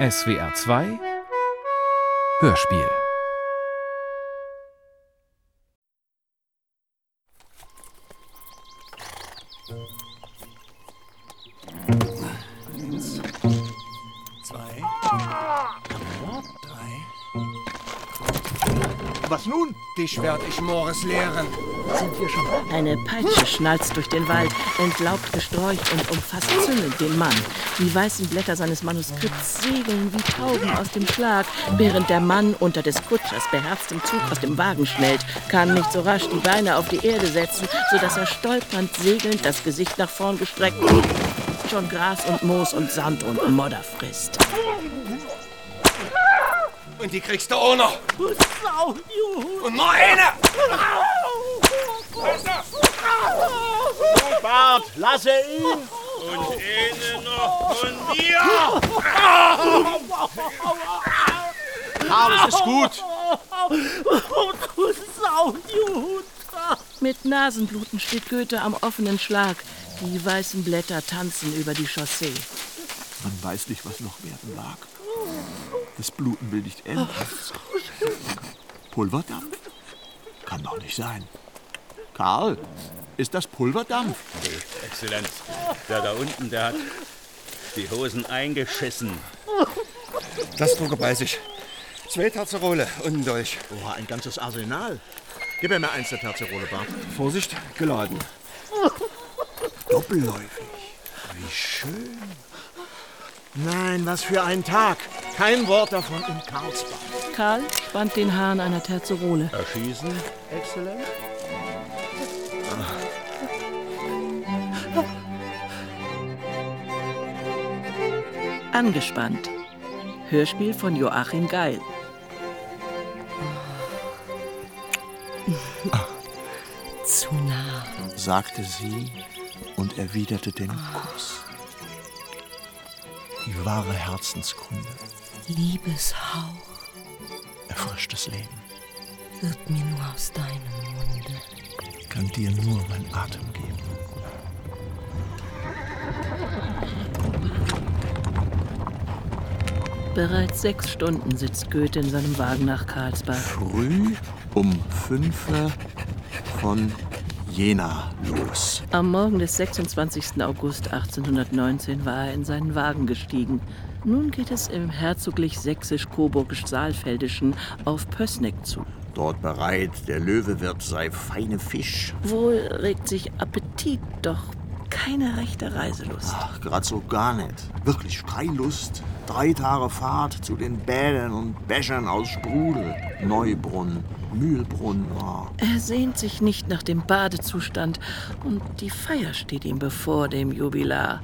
SWR 2 Hörspiel Dich werd ich Moores lehren. Sind wir schon? Eine Peitsche schnalzt durch den Wald, entlaubt Gesträuch und umfasst züngend den Mann. Die weißen Blätter seines Manuskripts segeln wie Tauben aus dem Schlag, während der Mann unter des Kutschers beherztem Zug aus dem Wagen schnellt, kann nicht so rasch die Beine auf die Erde setzen, sodass er stolpernd, segelnd, das Gesicht nach vorn gestreckt, schon Gras und Moos und Sand und Modder frisst. Und die kriegst du auch noch. Sau, Juhu! Und noch eine. Bart, lasse ihn! Und eine noch von mir. Karl, es ist gut. Du Sau, Juhu! Mit Nasenbluten steht Goethe am offenen Schlag. Die weißen Blätter tanzen über die Chaussee. Man weiß nicht, was noch werden mag. Das Bluten will nicht enden. Pulverdampf? Kann doch nicht sein. Karl, ist das Pulverdampf? Exzellenz, der da unten, der hat die Hosen eingeschissen. Das Drucke weiß ich. Zwei Terzerole und ein Dolch. Oha, ein ganzes Arsenal. Gib mir mal eins der Terzerole, Bart. Vorsicht, geladen. Doppelläufig. Wie schön. Nein, was für ein Tag. Kein Wort davon in Karlsbad. Karl spannt den Hahn einer Terzerole. Erschießen? Exzellent. Angespannt. Hörspiel von Joachim Geil. Zu nah. sagte sie und erwiderte den Kuss. Die wahre Herzenskunde Liebeshauch erfrischt das Leben, wird mir nur aus deinem Munde. kann dir nur mein Atem geben. Bereits sechs Stunden sitzt Goethe in seinem Wagen nach Karlsbad. Früh um fünf von Jena los. Am Morgen des 26. August 1819 war er in seinen Wagen gestiegen. Nun geht es im herzoglich sächsisch-coburgisch-saalfeldischen auf Pößneck zu. Dort bereit, der Löwewirt sei feine Fisch. Wohl regt sich Appetit, doch keine rechte Reiselust. Ach, grad so gar nicht. Wirklich Freilust. Drei Tage Fahrt zu den Bädern und Bächern aus Sprudel. Neubrunn, Mühlbrunn. Oh. Er sehnt sich nicht nach dem Badezustand und die Feier steht ihm bevor, dem Jubilar.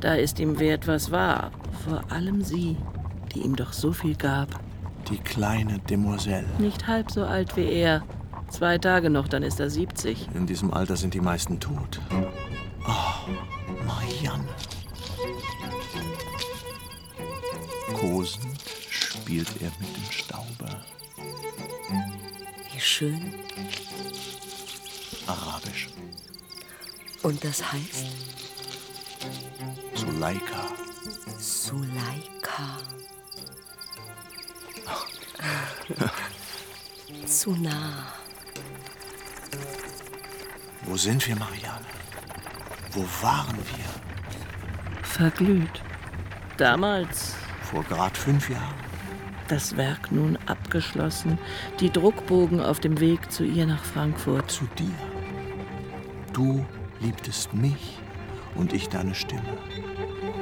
Da ist ihm wert, was war. Vor allem sie, die ihm doch so viel gab. Die kleine Demoiselle. Nicht halb so alt wie er. Zwei Tage noch, dann ist er 70. In diesem Alter sind die meisten tot. Oh, Marianne. Kosend spielt er mit dem Staube. Wie schön. Arabisch. Und das heißt Suleika. Suleika. Zu nah. Wo sind wir, Marianne? Wo waren wir? Verglüht. Damals Vor grad fünf Jahren. das Werk nun abgeschlossen, die Druckbogen auf dem Weg zu ihr nach Frankfurt. Zu dir. Du liebtest mich und ich deine Stimme.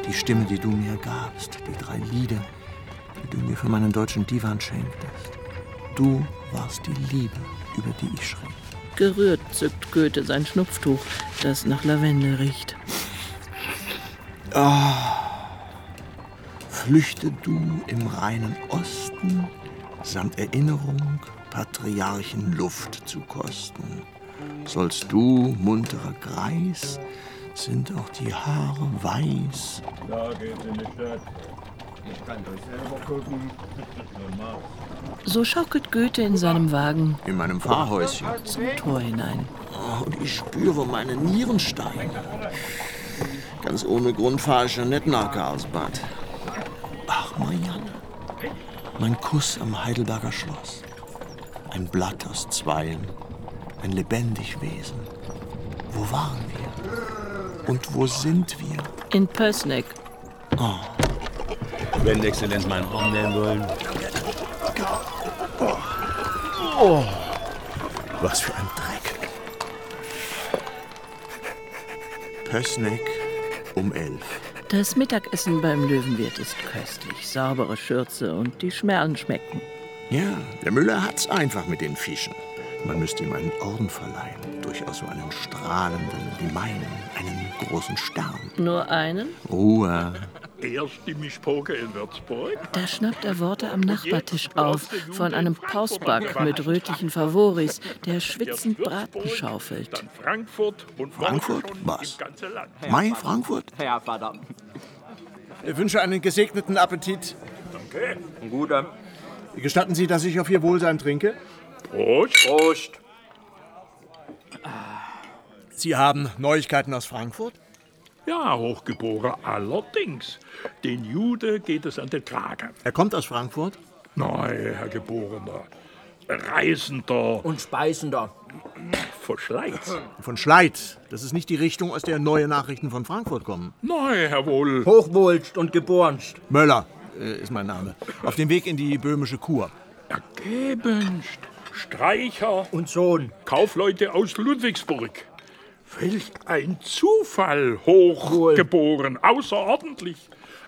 Die Stimme, die du mir gabst, die drei Lieder, die du mir für meinen deutschen Divan schenktest. Du warst die Liebe, über die ich schrieb. Gerührt zückt Goethe sein Schnupftuch, das nach Lavendel riecht. Flüchte du im reinen Osten, samt Erinnerung Patriarchen Luft zu kosten. Sollst du, munterer Greis, sind auch die Haare weiß. Da geht's in die Stadt. Ich kann doch selber gucken. So schaukelt Goethe in seinem Wagen In meinem Fahrhäuschen. zum Tor hinein. Oh, und ich spüre meine Nierensteine. Ganz ohne Grund fahre ich ja nicht nach Karlsbad. Ach, Marianne. Mein Kuss am Heidelberger Schloss. Ein Blatt aus Zweien. Ein lebendig Wesen. Wo waren wir? Und wo sind wir? In Pößneck. Wenn Exzellenz meinen Arm nehmen wollen. Was für ein Dreck. Pößneck um elf. Das Mittagessen beim Löwenwirt ist köstlich. Saubere Schürze und die Schmerlen schmecken. Ja, der Müller hat's einfach mit den Fischen. Man müsste ihm einen Orden verleihen. Durchaus so einen strahlenden wie meinen. Einen großen Stern. Nur einen? Ruhe. Erste Mischpoke in Würzburg. Da schnappt er Worte am Nachbartisch auf von einem Pausback mit rötlichen Favoris, der schwitzend Braten schaufelt. Dann Frankfurt und Frankfurt? Was? Mai Frankfurt? Ja, Vater. Ich wünsche einen gesegneten Appetit. Danke. Ein guter. Gestatten Sie, dass ich auf Ihr Wohlsein trinke? Prost. Prost. Sie haben Neuigkeiten aus Frankfurt? Ja, Hochgeboren, allerdings. Den Jude geht es an den Kragen. Er kommt aus Frankfurt? Nein, Herr Geborener. Reisender Und speisender. Verschleiz. Von Schleit. Das ist nicht die Richtung, aus der neue Nachrichten von Frankfurt kommen. Nein, Herr Wohl. Hochwohlst und geborenst. Möller äh, ist mein Name. Auf dem Weg in die böhmische Kur. Ergebenst. Streicher. Und Sohn. Kaufleute aus Ludwigsburg. Welch ein Zufall, hochgeboren, außerordentlich.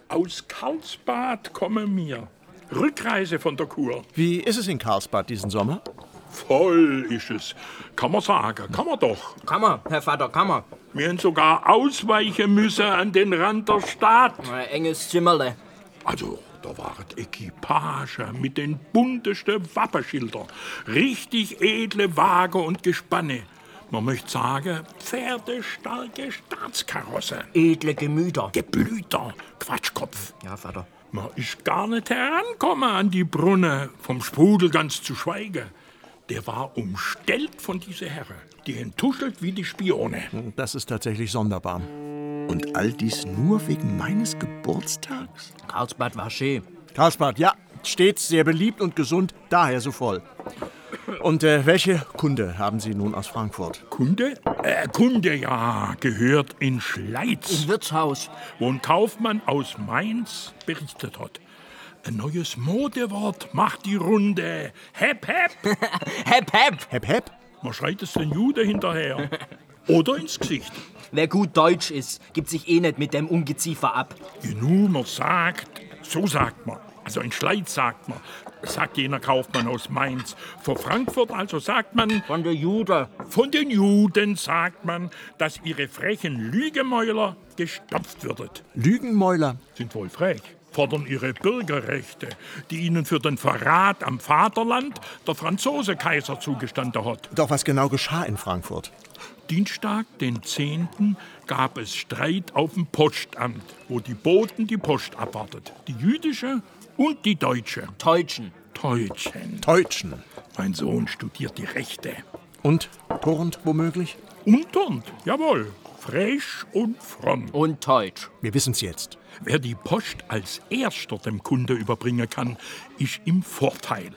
Aus Karlsbad komme mir. Rückreise von der Kur. Wie ist es in Karlsbad diesen Sommer? Voll ist es. Kann man sagen, kann man doch. Kann man, Herr Vater, kann man. Wir haben sogar ausweichen müssen an den Rand der Stadt. Ein enges Zimmerle. Also, da waren Equipage mit den buntesten Wappenschilder. Richtig edle Wagen und Gespanne. Man möchte sagen, pferdestarke Staatskarosse. Edle Gemüter. Geblüter Quatschkopf. Ja, Vater. Man ist gar nicht herankommen an die Brunne, vom Sprudel ganz zu schweigen. Der war umstellt von dieser Herren. Die entuschelt wie die Spione. Das ist tatsächlich sonderbar. Und all dies nur wegen meines Geburtstags? Karlsbad war schön. Karlsbad, ja, stets sehr beliebt und gesund, daher so voll. Und äh, welche Kunde haben Sie nun aus Frankfurt? Kunde? Äh, Kunde, ja, gehört in Schleiz, Im Wirtshaus. wo ein Kaufmann aus Mainz berichtet hat. Ein neues Modewort macht die Runde. Hep, hep. Hep, hep. Hep, hep? Man schreit es den Jude hinterher. Oder ins Gesicht. Wer gut deutsch ist, gibt sich eh nicht mit dem Ungeziefer ab. Genug, man sagt, so sagt man. Also in Schleiz sagt man, sagt jener Kaufmann aus Mainz. Vor Frankfurt also sagt man, Von der Jude. von den Juden sagt man, dass ihre frechen Lügemäuler gestopft würdet. Lügenmäuler. Sind wohl frech, fordern ihre Bürgerrechte, die ihnen für den Verrat am Vaterland der Franzose Kaiser zugestanden hat. Doch was genau geschah in Frankfurt? Dienstag, den 10., gab es Streit auf dem Postamt, wo die Boten die Post abwartet. Die jüdische und die deutsche. Teutschen. Deutschen. Deutschen. Mein Sohn studiert die Rechte. Und turnt womöglich? Unternd, jawohl. Frisch und fromm. Und Teutsch. Wir wissen's jetzt. Wer die Post als erster dem Kunde überbringen kann, ist im Vorteil.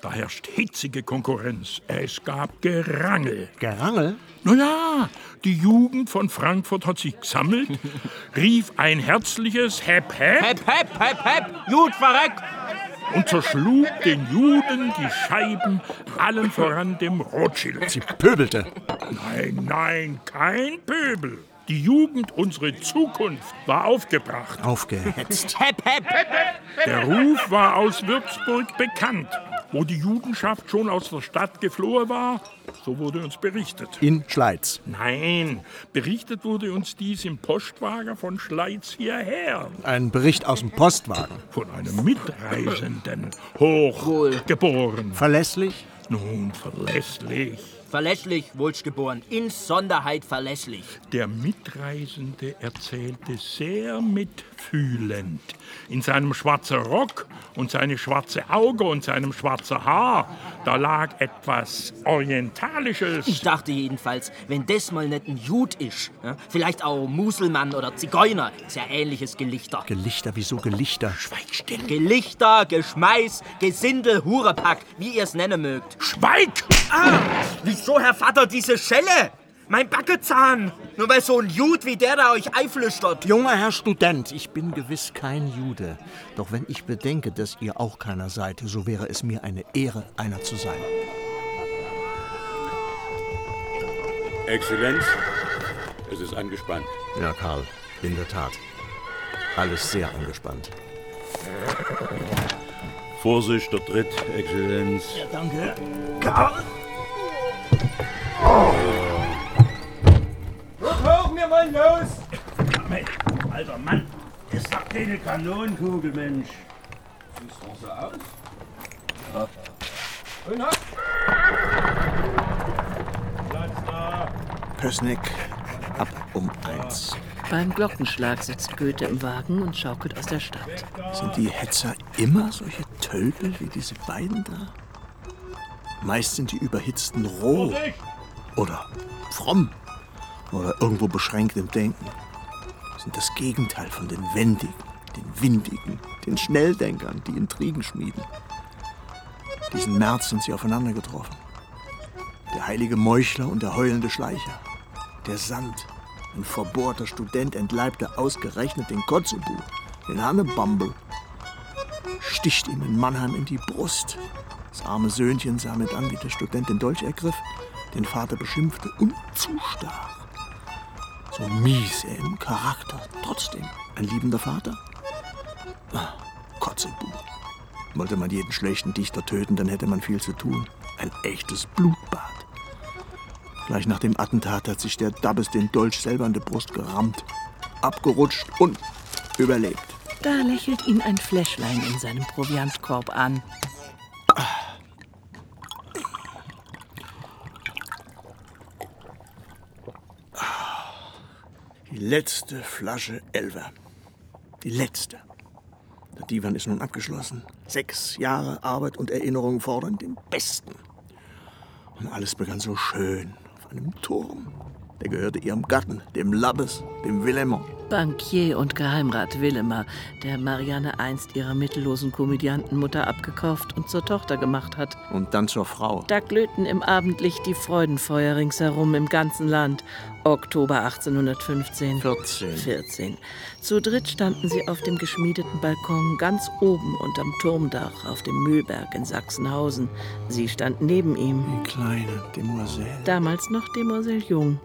Da herrscht hitzige Konkurrenz. Es gab Gerangel. Gerangel? Naja, die Jugend von Frankfurt hat sich gesammelt, rief ein herzliches Hep Hep Hep, hep, hep, hep. Jud, verreck. und zerschlug den Juden die Scheiben, allen voran dem Rothschild. Sie pöbelte. Nein, nein, kein Pöbel. Die Jugend, unsere Zukunft, war aufgebracht. Aufgehetzt. Hep, hep. Der Ruf war aus Würzburg bekannt. Wo die Judenschaft schon aus der Stadt geflohen war, so wurde uns berichtet. In Schleiz. Nein, berichtet wurde uns dies im Postwagen von Schleiz hierher. Ein Bericht aus dem Postwagen. Von einem Mitreisenden, hochgeboren. Verlässlich? Nun, verlässlich. Verlässlich, wohlgeboren. Insonderheit verlässlich. Der Mitreisende erzählte sehr mitfühlend. In seinem schwarzen Rock und seine schwarze Auge und seinem schwarzen Haar, da lag etwas Orientalisches. Ich dachte jedenfalls, wenn das mal nicht ein Jud ist, ja, vielleicht auch Muselmann oder Zigeuner, ist ja ähnliches Gelichter. Gelichter, wieso Gelichter? Schweig still. Gelichter, Geschmeiß, Gesindel, Hurepack, wie ihr es nennen mögt. Schweig! Ah, wieso, Herr Vater, diese Schelle? Mein Backezahn. Nur weil so ein Jud wie der da euch einflüstert. Junger Herr Student, ich bin gewiss kein Jude. Doch wenn ich bedenke, dass ihr auch keiner seid, so wäre es mir eine Ehre, einer zu sein. Exzellenz, es ist angespannt. Ja, Karl, in der Tat. Alles sehr angespannt. Vorsicht, der Tritt, Exzellenz. Danke. Karl! Wir wollen los! Alter Mann, ist doch keine Kanonenkugel, Mensch. Sieht doch so aus. Ja. Und hopp! Platz da! Pößneck, ab um eins. Beim Glockenschlag sitzt Goethe im Wagen und schaukelt aus der Stadt. Sind die Hetzer immer solche Tölpel wie diese beiden da? Meist sind die Überhitzten roh oder fromm oder irgendwo beschränkt im Denken. Sind das Gegenteil von den Wendigen, den Windigen, den Schnelldenkern, die Intrigen schmieden. Diesen März sind sie aufeinander getroffen. Der heilige Meuchler und der heulende Schleicher. Der Sand, ein verbohrter Student entleibte ausgerechnet den Kotzebu, den Hannebambel. Sticht ihm in Mannheim in die Brust. Das arme Söhnchen sah mit an, wie der Student den Dolch ergriff, den Vater beschimpfte und zustach. So mies im Charakter, trotzdem ein liebender Vater. Ah, Kotzebu. Wollte man jeden schlechten Dichter töten, dann hätte man viel zu tun. Ein echtes Blutbad. Gleich nach dem Attentat hat sich der Dabbes den Dolch selber in die Brust gerammt, abgerutscht und überlebt. Da lächelt ihn ein Fläschlein in seinem Proviantkorb an. Die letzte Flasche Elver. Die letzte. Der Divan ist nun abgeschlossen. Sechs Jahre Arbeit und Erinnerung fordern den Besten. Und alles begann so schön auf einem Turm. Der gehörte ihrem Gatten, dem Labbes, dem Willemmer. Bankier und Geheimrat Willemer, der Marianne einst ihrer mittellosen Komödiantenmutter abgekauft und zur Tochter gemacht hat. Und dann zur Frau. Da glühten im Abendlicht die Freudenfeuer ringsherum im ganzen Land. Oktober 1815. 14. 14. Zu dritt standen sie auf dem geschmiedeten Balkon ganz oben unterm Turmdach auf dem Mühlberg in Sachsenhausen. Sie stand neben ihm. Die kleine Demoiselle. Damals noch Demoiselle Jung.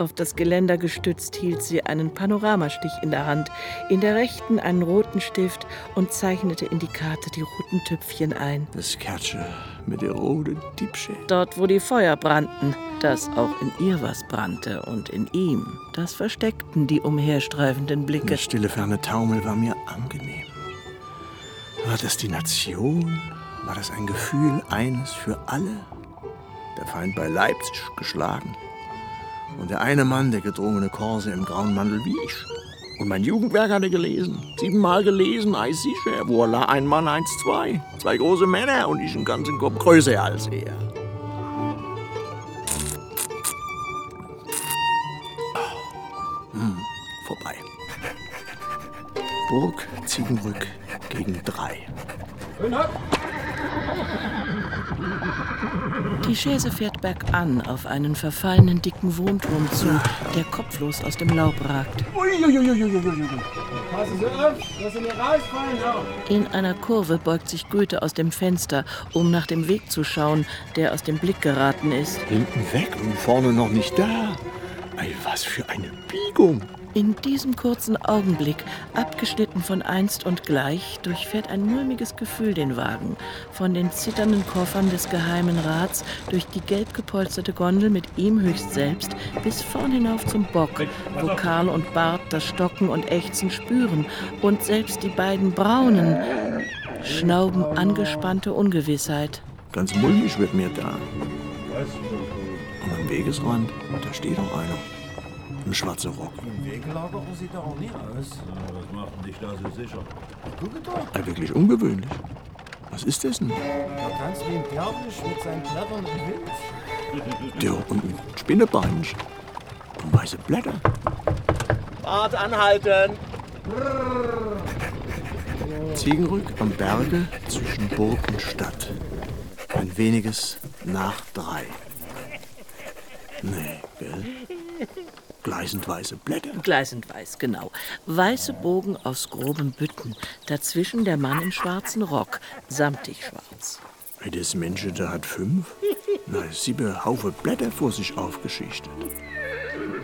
Auf das Geländer gestützt hielt sie einen Panoramastich in der Hand, in der rechten einen roten Stift und zeichnete in die Karte die roten Tüpfchen ein. Das Kärtchen mit der roten Diebsche. Dort, wo die Feuer brannten, dass auch in ihr was brannte und in ihm, das versteckten die umherstreifenden Der Blicke. stille ferne Taumel war mir angenehm. War das die Nation? War das ein Gefühl eines für alle? Der Feind bei Leipzig geschlagen. Und der eine Mann, der gedrungene Korse im grauen Mantel wie ich. Und mein Jugendwerk hatte gelesen. Siebenmal gelesen, ei sicher. Voila, ein Mann, eins, zwei. Zwei große Männer und ich einen ganzen Kopf größer als er. Hm, vorbei. Burg Ziegenbrück gegen drei. Die Chaise fährt bergan auf einen verfallenen dicken Wohnturm zu, der kopflos aus dem Laub ragt. In einer Kurve beugt sich Goethe aus dem Fenster, um nach dem Weg zu schauen, der aus dem Blick geraten ist. Hinten weg und vorne noch nicht da. Ei, was für eine Biegung. In diesem kurzen Augenblick, abgeschnitten von einst und gleich, durchfährt ein mulmiges Gefühl den Wagen. Von den zitternden Koffern des Geheimen Rats, durch die gelb gepolsterte Gondel mit ihm höchst selbst, bis vorn hinauf zum Bock, wo Karl und Bart das Stocken und Ächzen spüren und selbst die beiden Braunen schnauben angespannte Ungewissheit. Ganz mulmig wird mir da. Wegesrand. Da steht doch einer. Im schwarzen Rock. Im Wegelager sieht er auch nie aus. was macht denn dich da so sicher? Guck doch. Ja, wirklich ungewöhnlich. Was ist das denn? Der tanzt wie ein Derwisch mit seinen Blättern im Wind. Der und ein Spinnebeinchen. Und weiße Blätter. Fahrt anhalten! Ziegenrück am Berge zwischen Burg und Stadt. Ein weniges nach drei. Nee, gell? Gleißend weiße Blätter. Gleißend weiß, genau. Weiße Bogen aus groben Bütten. Dazwischen der Mann im schwarzen Rock, samtig schwarz. Hey, das Mensch, der hat fünf. Na, sieben Haufen Blätter vor sich aufgeschichtet.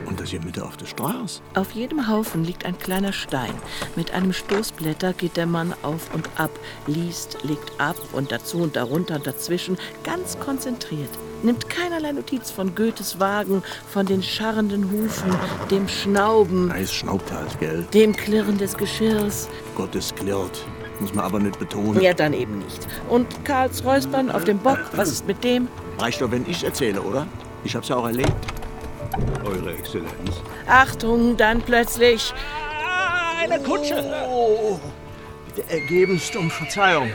Und das hier Mitte auf der Straße. Auf jedem Haufen liegt ein kleiner Stein. Mit einem Stoßblätter geht der Mann auf und ab, liest, legt ab und dazu und darunter und dazwischen, ganz konzentriert. Nimmt keinerlei Notiz von Goethes Wagen, von den scharrenden Hufen, dem Schnauben, Eis schnaubt halt, gell? dem Klirren des Geschirrs. Gottes klirrt. Muss man aber nicht betonen. Ja, dann eben nicht. Und Karls Räuspern auf dem Bock, was ist mit dem? Reicht doch, wenn ich erzähle, oder? Ich hab's ja auch erlebt. Eure Exzellenz. Achtung, dann plötzlich. Eine Kutsche! Bitte ergebenst um Verzeihung.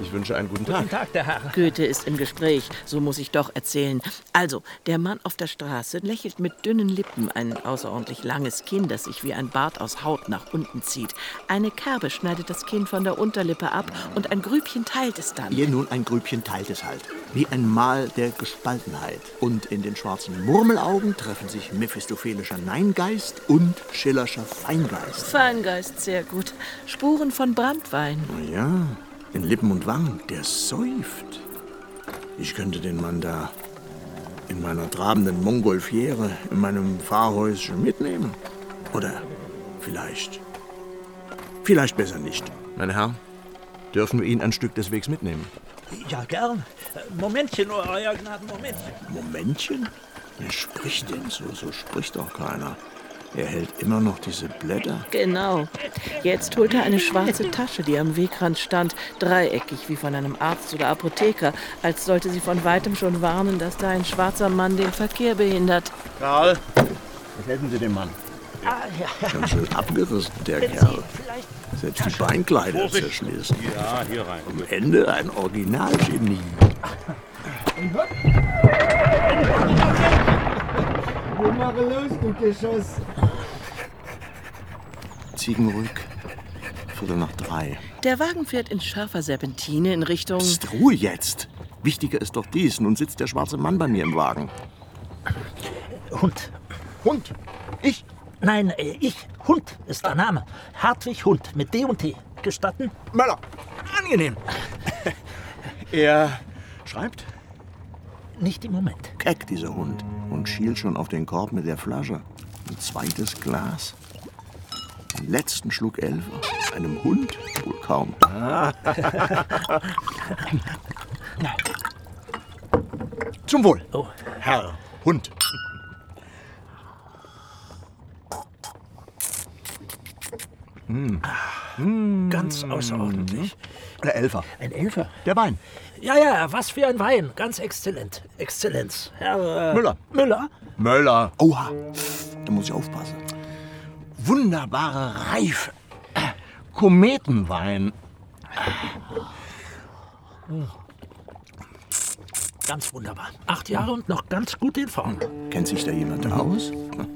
Ich wünsche einen guten Tag. Guten Tag, der Herr. Goethe ist im Gespräch, so muss ich doch erzählen. Also, der Mann auf der Straße lächelt mit dünnen Lippen, ein außerordentlich langes Kinn, das sich wie ein Bart aus Haut nach unten zieht. Eine Kerbe schneidet das Kinn von der Unterlippe ab und ein Grübchen teilt es dann. Ihr nun ein Grübchen teilt es halt. Wie ein Mal der Gespaltenheit. Und in den schwarzen Murmelaugen treffen sich mephistophelischer Neingeist und schillerscher Feingeist. Feingeist, sehr gut. Spuren von Brandwein. Na ja, in Lippen und Wangen, der säuft. Ich könnte den Mann da in meiner trabenden Mongolfiere in meinem Fahrhäuschen mitnehmen. Oder vielleicht, vielleicht besser nicht. Meine Herren, dürfen wir ihn ein Stück des Wegs mitnehmen? Ja, gern. Momentchen, euer Gnaden, Momentchen. Momentchen? Wer spricht denn so? So spricht doch keiner. Er hält immer noch diese Blätter. Genau. Jetzt holt er eine schwarze Tasche, die am Wegrand stand, dreieckig wie von einem Arzt oder Apotheker, als sollte sie von weitem schon warnen, dass da ein schwarzer Mann den Verkehr behindert. Karl, was helfen Sie dem Mann? Ah, ja. Ganz schön abgerissen, der Kerl. Selbst die Beinkleider zerschlissen. Ja, hier rein. Am Ende ein Originalgenie. Wo mache los, du Geschoss? Ziegenrück, Viertel nach drei. Der Wagen fährt in scharfer Serpentine in Richtung. Psst, Ruhe jetzt. Wichtiger ist doch dies. Nun sitzt der schwarze Mann bei mir im Wagen. Hund. Hund? Ich? Nein, äh, ich. Hund ist der Name. Hartwig Hund mit D und T. Gestatten? Möller. Angenehm. Er schreibt? Nicht im Moment. Keck, dieser Hund. Und schielt schon auf den Korb mit der Flasche. Ein zweites Glas. Den letzten Schluck Elfer. Einem Hund? Wohl kaum. Zum Wohl. Oh. Herr Hund. Ganz außerordentlich. Der Elfer. Ein Elfer. Der Wein. Ja, ja, was für ein Wein. Ganz exzellent. Exzellenz. Herr äh, Müller. Müller? Möller. Oha, da muss ich aufpassen. Wunderbare Reife. Kometenwein. Ganz wunderbar. Acht Jahre und noch ganz gut in Form. Kennt sich da jemand aus?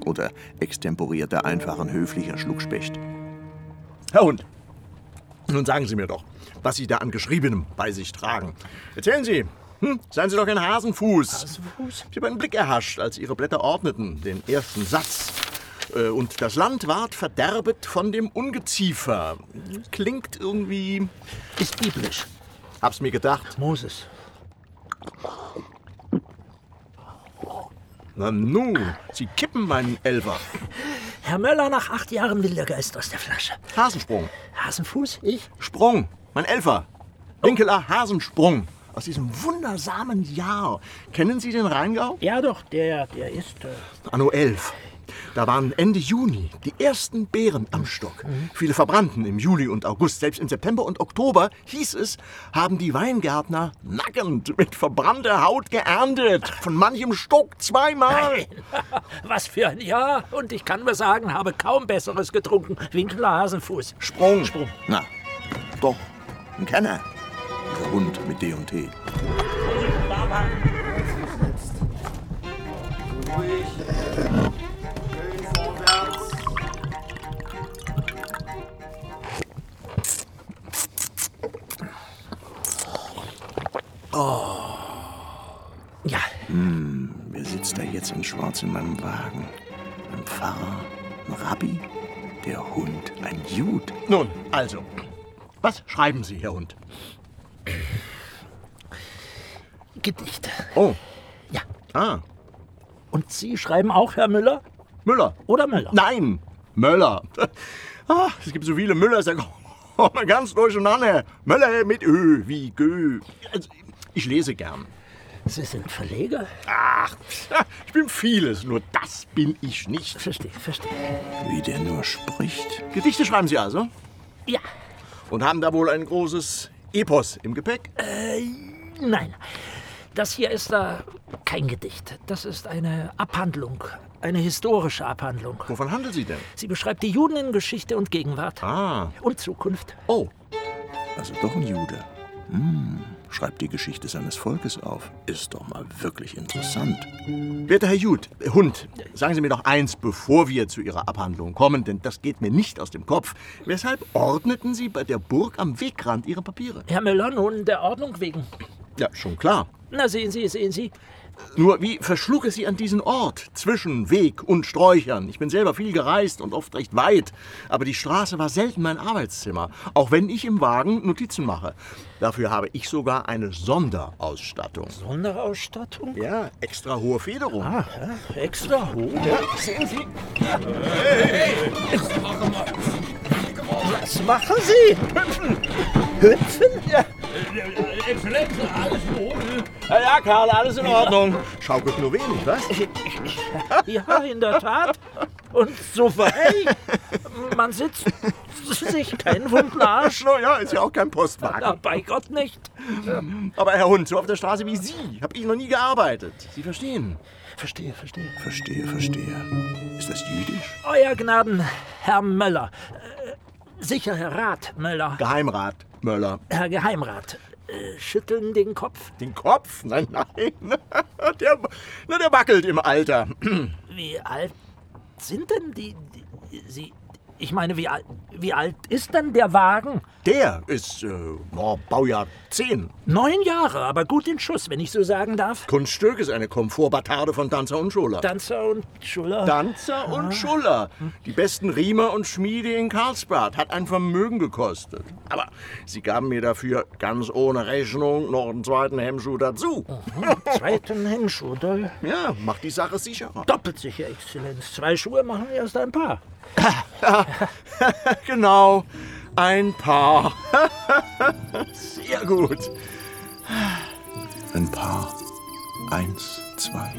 Oder extemporiert er einfach ein höflicher Schluckspecht? Herr Hund, nun sagen Sie mir doch, was Sie da an Geschriebenem bei sich tragen. Erzählen Sie, hm? seien Sie doch ein Hasenfuß. Hasenfuß? Ich habe einen Blick erhascht, als Ihre Blätter ordneten, den ersten Satz. Äh, Und das Land ward verderbet von dem Ungeziefer. Klingt irgendwie. Ist biblisch. Hab's mir gedacht. Moses. Na nu, Sie kippen meinen Elfer. Herr Möller, nach acht Jahren will der Geist aus der Flasche. Hasensprung. Hasenfuß? Ich? Sprung. Mein Elfer. Winkeler Hasensprung. Aus diesem wundersamen Jahr. Kennen Sie den Rheingau? Ja, doch, der, der ist. Äh, Anno 11. Da waren Ende Juni die ersten Beeren am Stock. Viele verbrannten im Juli und August. Selbst im September und Oktober, hieß es, haben die Weingärtner nackend mit verbrannter Haut geerntet. Von manchem Stock zweimal. Was für ein Jahr. Und ich kann mir sagen, habe kaum Besseres getrunken wie ein Glasenfuß. Sprung. Sprung. Na, doch, ein Kenner. Der Hund mit D und T. Oh. Ja. Hm, wer sitzt da jetzt in Schwarz in meinem Wagen? Ein Pfarrer? Ein Rabbi? Der Hund? Ein Jud? Nun, also, was schreiben Sie, Herr Hund? Gedichte. Oh. Ja. Ah. Und Sie schreiben auch, Herr Müller? Müller. Oder Müller? Nein, Möller. Ah, es gibt so viele Müllers, da kommt man ganz durcheinander. Möller mit Ö, wie Gö. Also, ich lese gern. Sie sind Verleger? Ach, ich bin vieles, nur das bin ich nicht. Verstehe, verstehe. Wie der nur spricht. Gedichte schreiben Sie also? Ja. Und haben da wohl ein großes Epos im Gepäck? Äh, nein. Das hier ist da kein Gedicht. Das ist eine Abhandlung. Eine historische Abhandlung. Wovon handelt sie denn? Sie beschreibt die Juden in Geschichte und Gegenwart. Ah. Und Zukunft. Oh. Also doch ein Jude. Hm, schreibt die Geschichte seines Volkes auf. Ist doch mal wirklich interessant. Werter Herr Jud, äh, Hund, sagen Sie mir doch eins, bevor wir zu Ihrer Abhandlung kommen, denn das geht mir nicht aus dem Kopf. Weshalb ordneten Sie bei der Burg am Wegrand Ihre Papiere? Herr Müller, nun der Ordnung wegen. Ja, schon klar. Na, sehen Sie, sehen Sie. Nur wie verschlug es Sie an diesen Ort zwischen Weg und Sträuchern? Ich bin selber viel gereist und oft recht weit, aber die Straße war selten mein Arbeitszimmer, auch wenn ich im Wagen Notizen mache. Dafür habe ich sogar eine Sonderausstattung. Sonderausstattung? Ja, extra hohe Federung. Ah, ja, extra hoch? Ja, sehen Sie. Hey, Was machen Sie? Hüpfen? Ja. Exzellenz, alles wohl. Ja, ja, Karl, alles in Ordnung. Schaukelt nur wenig, was? Ja, in der Tat. Und so frei. Man sitzt sich keinen wunden Arsch. No, ja, ist ja auch kein Postwagen. Na, bei Gott nicht. Aber Herr Hund, so auf der Straße wie Sie, habe ich noch nie gearbeitet. Sie verstehen. Verstehe, verstehe. Verstehe, verstehe. Ist das jüdisch? Euer Gnaden, Herr Möller. Sicher, Herr Rat Möller. Geheimrat Möller. Herr Geheimrat. Äh, schütteln den Kopf? Den Kopf? Nein, nein. Der, na, der wackelt im Alter. Wie alt sind denn die, die Sie? Ich meine, wie, alt- wie alt ist denn der Wagen? Der ist äh, oh, Baujahr 10. Neun Jahre, aber gut in Schuss, wenn ich so sagen darf. Kunststück ist eine Komfortbatarde von Danzer und Schuller. Danzer und Schuller. Danzer und Schuller. Die besten Riemer und Schmiede in Karlsbad. Hat ein Vermögen gekostet. Aber sie gaben mir dafür ganz ohne Rechnung noch einen zweiten Hemmschuh dazu. Zweiten Hemmschuh, da Ja, macht die Sache sicherer. doppelt sicher, Exzellenz. Zwei Schuhe machen erst ein Paar. genau, ein Paar. Sehr gut. Ein Paar. Eins, zwei.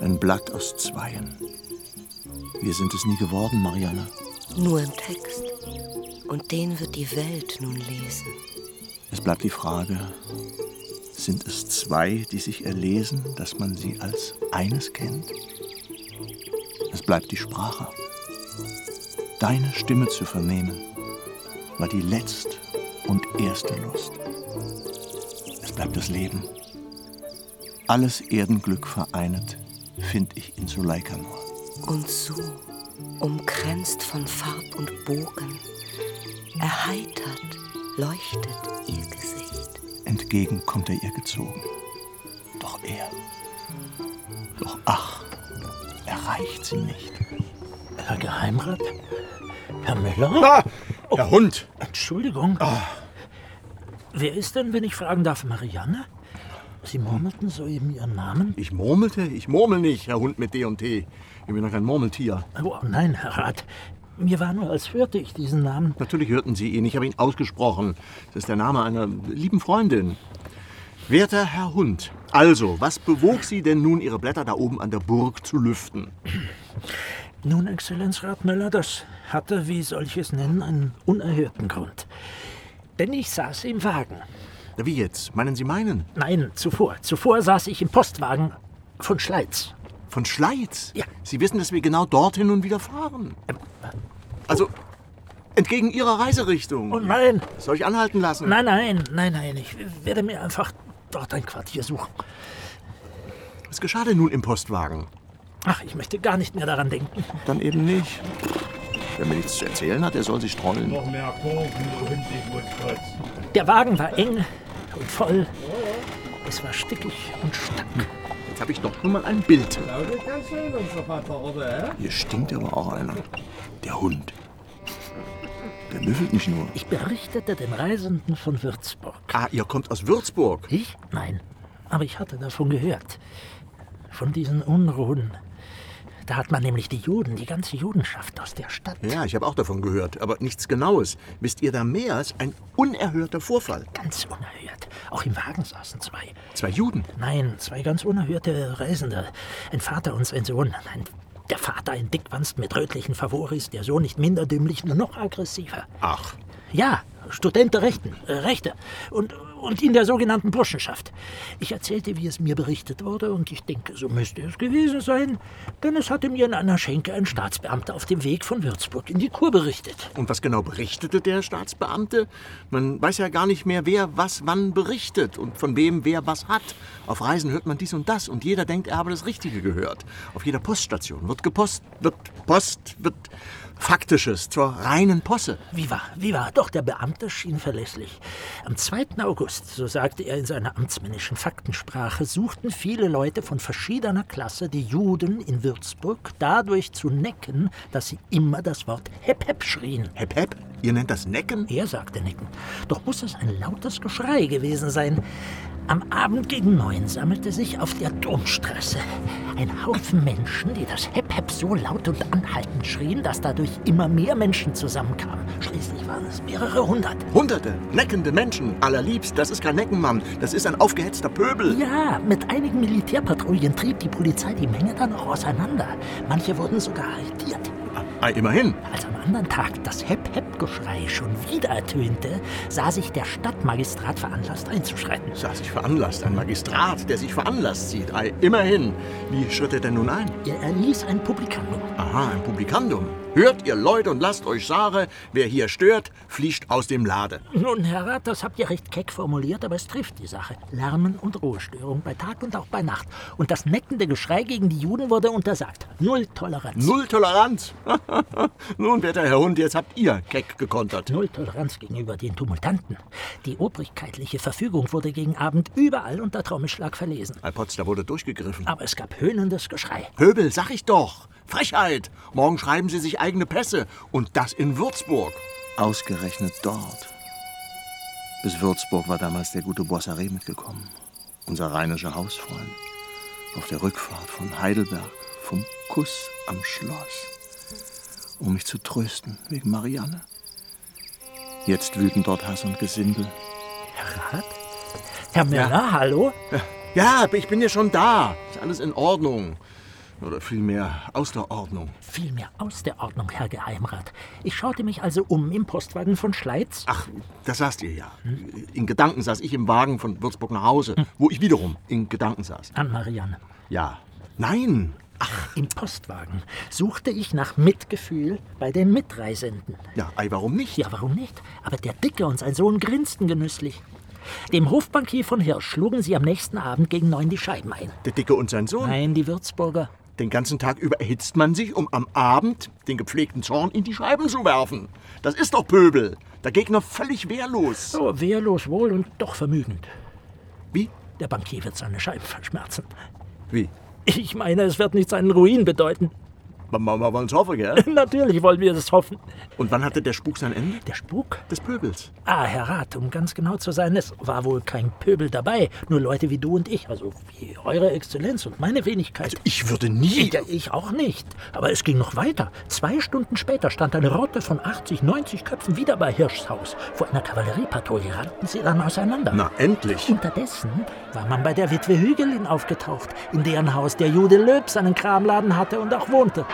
Ein Blatt aus Zweien. Wir sind es nie geworden, Marianne. Nur im Text. Und den wird die Welt nun lesen. Es bleibt die Frage, sind es zwei, die sich erlesen, dass man sie als eines kennt? Es bleibt die Sprache. Deine Stimme zu vernehmen, war die letzte und erste Lust. Es bleibt das Leben. Alles Erdenglück vereinet, find ich in Suleika nur. Und so, umkränzt von Farb und Bogen, erheitert, leuchtet ihr Gesicht. Entgegen kommt er ihr gezogen. Doch er, doch ach, erreicht sie nicht. Herr Geheimrat? Herr Müller? Ah, Herr Hund! Entschuldigung. Wer ist denn, wenn ich fragen darf, Marianne? Sie murmelten soeben Ihren Namen? Ich murmelte? Ich murmel nicht, Herr Hund mit D und T. Ich bin doch kein Murmeltier. Oh, nein, Herr Rat. Mir war nur, als hörte ich diesen Namen. Natürlich hörten Sie ihn. Ich habe ihn ausgesprochen. Das ist der Name einer lieben Freundin. Werter Herr Hund, also, was bewog Sie denn nun, Ihre Blätter da oben an der Burg zu lüften? Nun, Exzellenzrat Müller, das hatte, wie soll ich es nennen, einen unerhörten Grund. Denn ich saß im Wagen. Wie jetzt? Meinen Sie meinen? Nein, zuvor. Zuvor saß ich im Postwagen von Schleiz. Von Schleiz? Ja. Sie wissen, dass wir genau dorthin nun wieder fahren. Also, entgegen Ihrer Reiserichtung. Oh nein! Soll ich anhalten lassen? Nein, nein, nein, nein. Ich werde mir einfach dort ein Quartier suchen. Was geschah denn nun im Postwagen? Ach, ich möchte gar nicht mehr daran denken. Dann eben nicht. Wer mir nichts zu erzählen hat, der soll sich kotzen. Der Wagen war eng und voll. Es war stickig und stank. Jetzt habe ich doch nun mal ein Bild. Hier stinkt aber auch einer. Der Hund. Der müffelt nicht nur. Ich berichtete den Reisenden von Würzburg. Ah, ihr kommt aus Würzburg. Ich? Nein. Aber ich hatte davon gehört. Von diesen Unruhen. Da hat man nämlich die Juden, die ganze Judenschaft aus der Stadt. Ja, ich habe auch davon gehört, aber nichts Genaues. Wisst ihr da mehr? Ist ein unerhörter Vorfall. Ganz unerhört. Auch im Wagen saßen zwei. Zwei Juden. Nein, zwei ganz unerhörte Reisende. Ein Vater und sein Sohn. Ein, der Vater ein Dickwanst mit rötlichen Favoris, der Sohn nicht minder dümmlich, nur noch aggressiver. Ach, Ja, Student der Rechten, äh, Rechte. Und, und in der sogenannten Burschenschaft. Ich erzählte, wie es mir berichtet wurde, und ich denke, so müsste es gewesen sein, denn es hatte mir in einer Schenke ein Staatsbeamter auf dem Weg von Würzburg in die Kur berichtet. und was genau berichtete der Staatsbeamte? Man weiß ja gar nicht mehr, wer was wann berichtet und von wem wer was hat. Auf Reisen hört man dies und das und jeder denkt, er habe das Richtige gehört. Auf jeder Poststation wird gepost, wird Post, wird Faktisches zur reinen Posse. Wie war, wie war? Doch, der Beamte schien verlässlich. Am 2. August, so sagte er in seiner amtsmännischen Faktensprache, suchten viele Leute von verschiedener Klasse die Juden in Würzburg dadurch zu necken, dass sie immer das Wort Hep Hep schrien. Hep Hep, ihr nennt das Necken? Er sagte Necken. Doch muss es ein lautes Geschrei gewesen sein. Am Abend gegen neun sammelte sich auf der Domstraße ein Haufen Menschen, die das Hep Hep so laut und anhaltend schrien, dass dadurch immer mehr Menschen zusammenkamen. Schließlich waren es mehrere hundert. Hunderte, neckende Menschen, allerliebst, das ist kein Neckenmann, das ist ein aufgehetzter Pöbel. Ja, mit einigen Militärpatrouillen trieb die Polizei die Menge dann noch auseinander. Manche wurden sogar arretiert. Ah, immerhin. Als am anderen Tag das Hep-Hep-Geschrei schon wieder ertönte, sah sich der Stadtmagistrat veranlasst einzuschreiten. Sah sich veranlasst, ein Magistrat, der sich veranlasst sieht. Ei, immerhin. Wie schritt er denn nun ein? Er erließ ein Publikandum. Aha, ein Publikandum. Hört ihr Leute und lasst euch sagen, wer hier stört, fließt aus dem Lade. Nun, Herr Rat, das habt ihr recht keck formuliert, aber es trifft die Sache. Lärmen und Ruhestörung bei Tag und auch bei Nacht. Und das neckende Geschrei gegen die Juden wurde untersagt. Null Toleranz. Null Toleranz. Nun, werter Herr Hund, jetzt habt ihr keck gekontert. Null Toleranz gegenüber den Tumultanten. Die obrigkeitliche Verfügung wurde gegen Abend überall unter Trommelschlag verlesen. Alpotz, da wurde durchgegriffen. Aber es gab höhnendes Geschrei. Pöbel, sag ich doch. Frechheit. Morgen schreiben sie sich eigene Pässe. Und das in Würzburg. Ausgerechnet dort. Bis Würzburg war damals der gute Boissaré mitgekommen. Unser rheinischer Hausfreund. Auf der Rückfahrt von Heidelberg. Vom Kuss am Schloss. Um mich zu trösten wegen Marianne. Jetzt wüten dort Hass und Gesindel. Herr Rat? Herr Müller, hallo? Ja, ich bin ja schon da. Ist alles in Ordnung. Oder vielmehr aus der Ordnung. Vielmehr aus der Ordnung, Herr Geheimrat. Ich schaute mich also um im Postwagen von Schleiz. Ach, das saßt ihr ja. In Gedanken saß ich im Wagen von Würzburg nach Hause, wo ich wiederum in Gedanken saß. An Marianne. Ja. Nein. Ach, im Postwagen suchte ich nach Mitgefühl bei den Mitreisenden. Ja, ei, warum nicht? Ja, warum nicht? Aber der Dicke und sein Sohn grinsten genüsslich. Dem Hofbankier von Hirsch schlugen sie am nächsten Abend gegen neun die Scheiben ein. Der Dicke und sein Sohn? Nein, die Würzburger. Den ganzen Tag über erhitzt man sich, um am Abend den gepflegten Zorn in die Scheiben zu werfen. Das ist doch Pöbel. Der Gegner völlig wehrlos. Oh, wehrlos wohl und doch vermögend. Wie? Der Bankier wird seine Scheiben verschmerzen. Wie? Ich meine, es wird nicht seinen Ruin bedeuten. Wir wollen es hoffen, gell? Natürlich wollen wir es hoffen. Und wann hatte der Spuk sein Ende? Der Spuk? Des Pöbels. Ah, Herr Rat, um ganz genau zu sein, es war wohl kein Pöbel dabei. Nur Leute wie du und ich, also wie Eure Exzellenz und meine Wenigkeit. Also ich würde nie. Ja, ich auch nicht. Aber es ging noch weiter. Zwei Stunden später stand eine Rotte von 80, 90 Köpfen wieder bei Hirschs Haus. Vor einer Kavalleriepatrouille rannten sie dann auseinander. Na, endlich. Unterdessen war man bei der Witwe Hügelin aufgetaucht, in deren Haus der Jude Löb seinen Kramladen hatte und auch wohnte.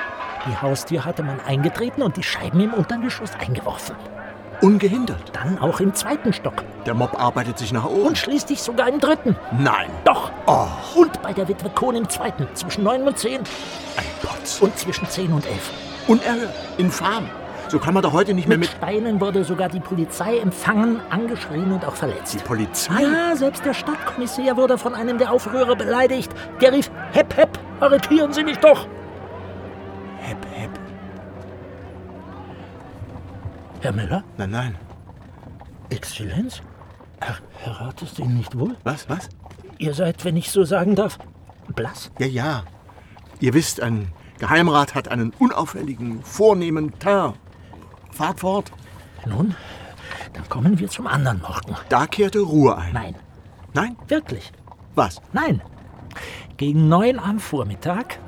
Die Haustür hatte man eingetreten und die Scheiben im Untergeschoss eingeworfen. Ungehindert. Dann auch im zweiten Stock. Der Mob arbeitet sich nach oben. Und schließlich sogar im dritten. Nein. Doch. Oh. Und bei der Witwe Kohn im zweiten, zwischen neun und zehn. Ein Potz. Und zwischen zehn und elf. Unerhört. Infam. So kann man doch heute nicht mehr Mit mit... Steinen wurde sogar die Polizei empfangen, angeschrien und auch verletzt. Die Polizei? Ja, selbst der Stadtkommissär wurde von einem der Aufrührer beleidigt. Der rief, Hepp, Hepp, arretieren Sie mich doch. Hepp, hepp. Herr Müller? Nein, nein. Exzellenz? Herr, Herr ist Ihnen nicht wohl? Was, was? Ihr seid, wenn ich so sagen darf, blass? Ja, ja. Ihr wisst, ein Geheimrat hat einen unauffälligen, vornehmen Teint. Fahrt fort. Nun, dann kommen wir zum anderen Morgen. Da kehrte Ruhe ein. Nein, Nein? wirklich. Was? Nein. Gegen neun am Vormittag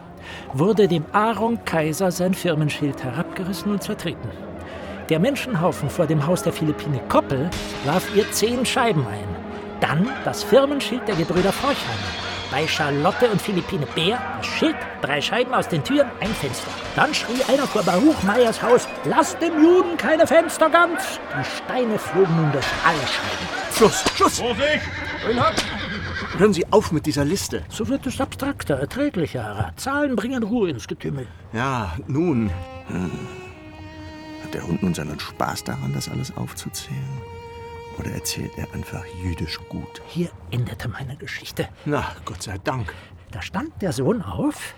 wurde dem Aaron Kaiser sein Firmenschild herabgerissen und zertreten. Der Menschenhaufen vor dem Haus der Philippine Koppel warf ihr zehn Scheiben ein. Dann das Firmenschild der Gebrüder Forchheimer. Bei Charlotte und Philippine Bär das Schild, drei Scheiben aus den Türen, ein Fenster. Dann schrie einer vor Baruch Meyers Haus, lasst dem Juden keine Fenster ganz. Die Steine flogen nun durch alle Scheiben. Schluss, Schluss! Vorsicht! Hören Sie auf mit dieser Liste. So wird es abstrakter, erträglicher, Herr. Zahlen bringen Ruhe ins Getümmel. Ja, nun. Hm. Hat der Hund nun seinen Spaß daran, das alles aufzuzählen? Oder erzählt er einfach jüdisch gut? Hier endete meine Geschichte. Na, Gott sei Dank. Da stand der Sohn auf,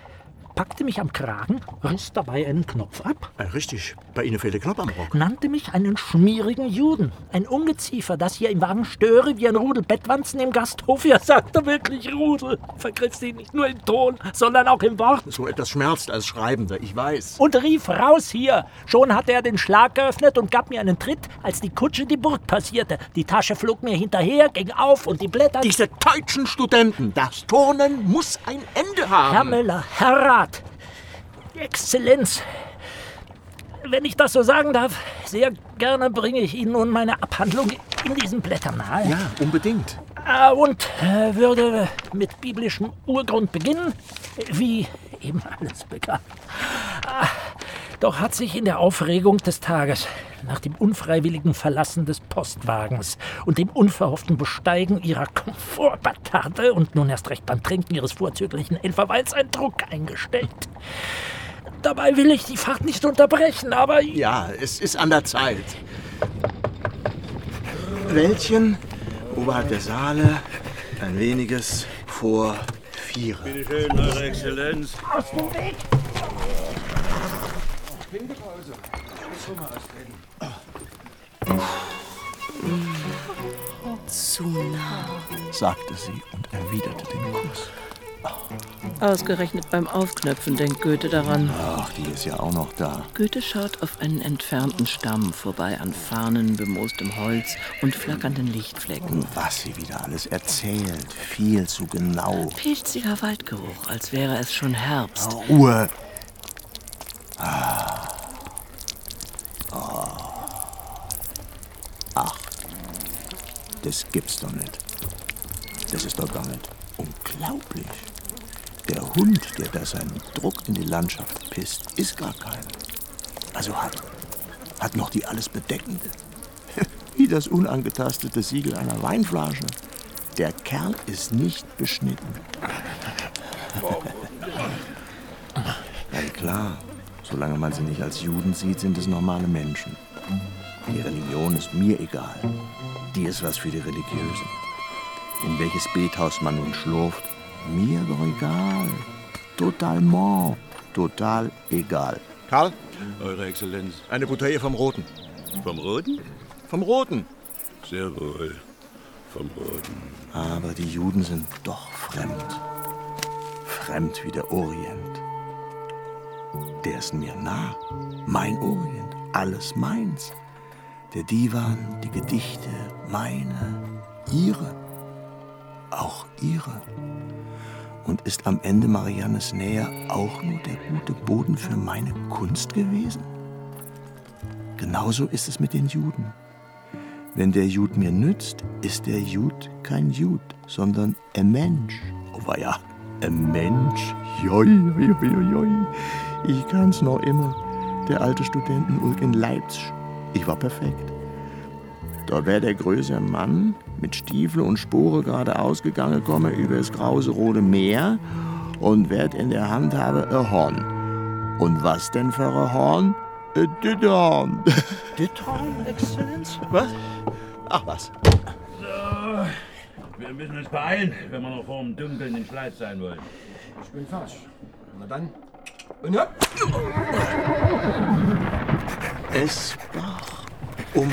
packte mich am Kragen, riss dabei einen Knopf ab, Äh, richtig, bei Ihnen fehlt der Knopf am Rock. nannte mich einen schmierigen Juden. Ein Ungeziefer, das hier im Wagen störe wie ein Rudel Bettwanzen im Gasthof. Ja, sagt er wirklich Rudel. Vergriff sie nicht nur im Ton, sondern auch im Wort. So etwas schmerzt als Schreibender, ich weiß. Und rief raus hier. Schon hatte er den Schlag geöffnet und gab mir einen Tritt, als die Kutsche die Burg passierte. Die Tasche flog mir hinterher, ging auf und die Blätter... Diese deutschen Studenten, das Turnen muss ein Ende haben. Herr Müller, Herr Rat, Exzellenz, wenn ich das so sagen darf, sehr gerne bringe ich Ihnen nun meine Abhandlung in diesen Blättern nahe. Ja, unbedingt. Ah, Und äh, würde mit biblischem Urgrund beginnen, wie eben alles begann. Ah, Doch hat sich in der Aufregung des Tages, nach dem unfreiwilligen Verlassen des Postwagens und dem unverhofften Besteigen ihrer Komfortbatarde und nun erst recht beim Trinken ihres vorzüglichen Elferweils ein Druck eingestellt. Dabei will ich die Fahrt nicht unterbrechen, aber Ja, es ist an der Zeit. Wäldchen, oberhalb der Saale, ein weniges vor vier. Bitte schön, Eure Exzellenz. aus dem Weg! Zu nah. sagte sie und erwiderte den Kuss. Ausgerechnet beim Aufknöpfen denkt Goethe daran. Ach, die ist ja auch noch da. Goethe schaut auf einen entfernten Stamm vorbei an Farnen, bemoostem Holz und flackernden Lichtflecken. Was sie wieder alles erzählt, viel zu genau. Pilziger Waldgeruch, als wäre es schon Herbst. Ruhe. Ah. Oh. Ach, das gibt's doch nicht. Das ist doch gar nicht unglaublich. Der Hund, der da seinen Druck in die Landschaft pisst, ist gar keiner. Also hat, hat noch die alles bedeckende. Wie das unangetastete Siegel einer Weinflasche. Der Kerl ist nicht beschnitten. Ja, klar. Solange man sie nicht als Juden sieht, sind es normale Menschen. Die Religion ist mir egal. Die ist was für die Religiösen. In welches Bethaus man nun schlurft, mir doch egal. Totalement. Total egal. Karl, Eure Exzellenz. eine Bouteille vom Roten. Vom Roten? Vom Roten. Sehr wohl. Vom Roten. Aber die Juden sind doch fremd. Fremd wie der Orient. der ist mir nah. Mein Orient, alles meins. Der Divan, die Gedichte, meine, ihre, auch ihre. Und ist am Ende Mariannes Nähe auch nur der gute Boden für meine Kunst gewesen? Genauso ist es mit den Juden. Wenn der Jud mir nützt, ist der Jud kein Jud, sondern ein Mensch. Oh ja, ein Mensch. Joi, joi, joi, joi. Ich kann's noch immer. Der alte Studentenulk in Leipzig. Ich war perfekt. Da wär der größere Mann mit Stiefel und Spore gerade ausgegangen komme über das grause rote Meer und werd in der Hand habe ein Horn. Und was denn für ein Horn? Ein Dütterhorn. Dütterhorn, Exzellenz? Was? Ach was. So, wir müssen uns beeilen, wenn wir noch vor dem Dunkeln in Schleiz sein wollen. Ich bin falsch. Na dann. Und ja. Es war um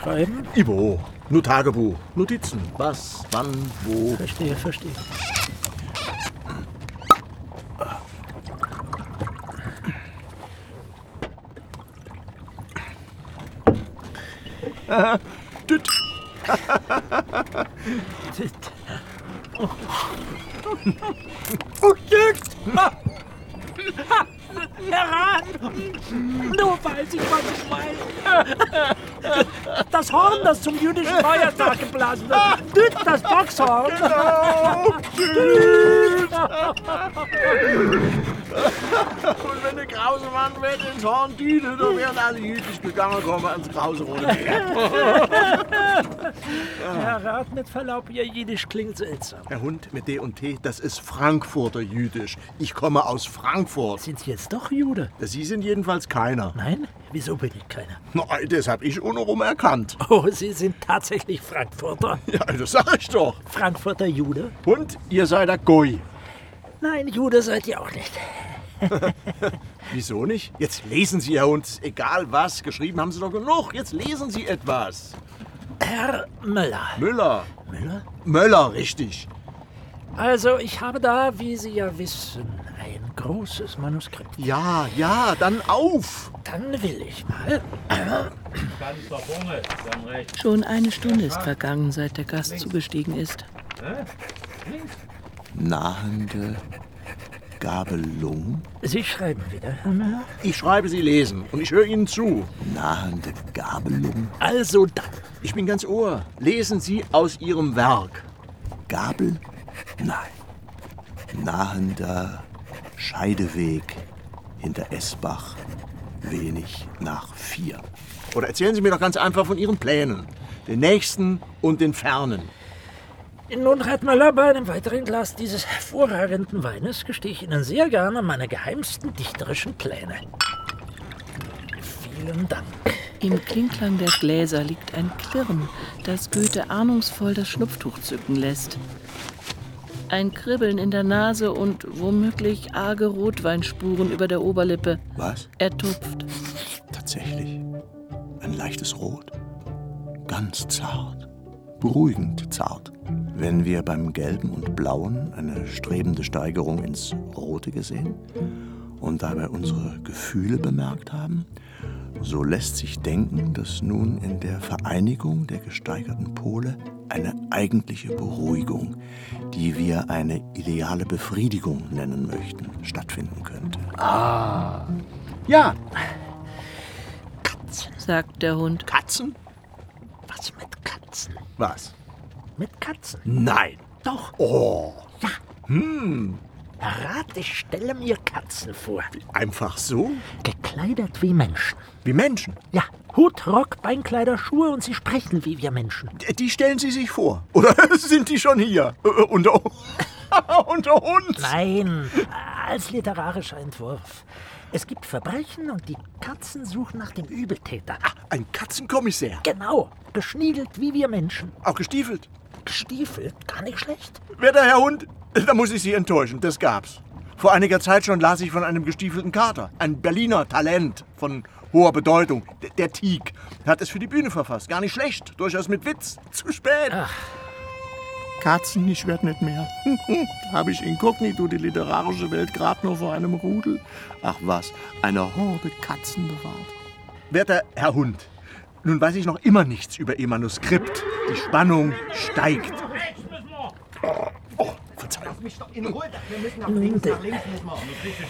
schreiben? Ivo, nur Tagebuch, Notizen. Was, wann, wo. Verstehe, verstehe. Düt. Düt. Oh, Jügt! Heran! Nur weiß ich, was ich meine. Das Horn, das zum jüdischen Feiertag geblasen wird. Das Boxhorn. Genau. Düt. Und wenn der grause Mann wird ins Horn düte, dann werden alle jüdisch gegangen kommen ans grause rote Meer. Herr Rat, mit Verlaub, Ihr Jiddisch klingt seltsam. Der Hund mit D und T, das ist Frankfurter Jüdisch. Ich komme aus Frankfurt. Sind Sie jetzt doch Jude? Sie sind jedenfalls keiner. Nein? Wieso bin ich keiner? Nein, das hab ich unrum erkannt. Oh, Sie sind tatsächlich Frankfurter. Ja, das sag ich doch. Frankfurter Jude? Und ihr seid der Goi. Nein, Jude seid ihr auch nicht. Wieso nicht? Jetzt lesen Sie, Herr Hund. Egal was, geschrieben haben Sie doch genug. Jetzt lesen Sie etwas. Herr Möller. Müller. Müller? Möller, richtig. Also, ich habe da, wie Sie ja wissen, ein großes Manuskript. Ja, ja, dann auf. Dann will ich mal. Schon eine Stunde ist vergangen, seit der Gast zugestiegen ist. Nahende Gabelung. Sie schreiben wieder, Herr Müller? Ich schreibe, Sie lesen und ich höre Ihnen zu. Nahende Gabelung. Also dann. Ich bin ganz Ohr. Lesen Sie aus Ihrem Werk. Gabel? Nein. Nahender Scheideweg hinter Esbach, wenig nach vier. Oder erzählen Sie mir doch ganz einfach von Ihren Plänen. Den nächsten und den fernen. Nun, Herr Möller, bei einem weiteren Glas dieses hervorragenden Weines gestehe ich Ihnen sehr gerne meine geheimsten dichterischen Pläne. Vielen Dank. Im Klingklang der Gläser liegt ein Klirren, das Goethe ahnungsvoll das Schnupftuch zücken lässt. Ein Kribbeln in der Nase und womöglich arge Rotweinspuren über der Oberlippe. Was? Er tupft. Tatsächlich. Ein leichtes Rot. Ganz zart. Beruhigend zart. Wenn wir beim Gelben und Blauen eine strebende Steigerung ins Rote gesehen und dabei unsere Gefühle bemerkt haben, so lässt sich denken, dass nun in der Vereinigung der gesteigerten Pole eine eigentliche Beruhigung, die wir eine ideale Befriedigung nennen möchten, stattfinden könnte. Ah. Ja. Katzen. sagt der Hund. Katzen? Was mit Katzen? Was? Mit Katzen? Nein. Doch. Oh. Ja. Hm. Rat, ich stelle mir Katzen vor. Einfach so? Gekleidet wie Menschen. Wie Menschen? Ja, Hut, Rock, Beinkleider, Schuhe und sie sprechen wie wir Menschen. Die stellen Sie sich vor. Oder sind die schon hier? Äh, unter, unter uns? Nein, als literarischer Entwurf. Es gibt Verbrechen und die Katzen suchen nach dem Übeltäter. Ah, ein Katzenkommissär. Genau, geschniegelt wie wir Menschen. Auch gestiefelt. Gestiefelt, gar nicht schlecht. Werter Herr Hund, da muss ich Sie enttäuschen, das gab's. Vor einiger Zeit schon las ich von einem gestiefelten Kater. Ein Berliner Talent von hoher Bedeutung. D der Tieg hat es für die Bühne verfasst. Gar nicht schlecht, durchaus mit Witz. Zu spät. Ach. Katzen, ich werd nicht mehr. Habe ich inkognito die literarische Welt gerade nur vor einem Rudel? Ach was, eine Horde Katzen bewahrt. Werter Herr Hund, nun weiß ich noch immer nichts über Ihr Manuskript. Die Spannung steigt. Lass mich doch in Ruhe. Wir müssen nach Nun links, denn. nach links müssen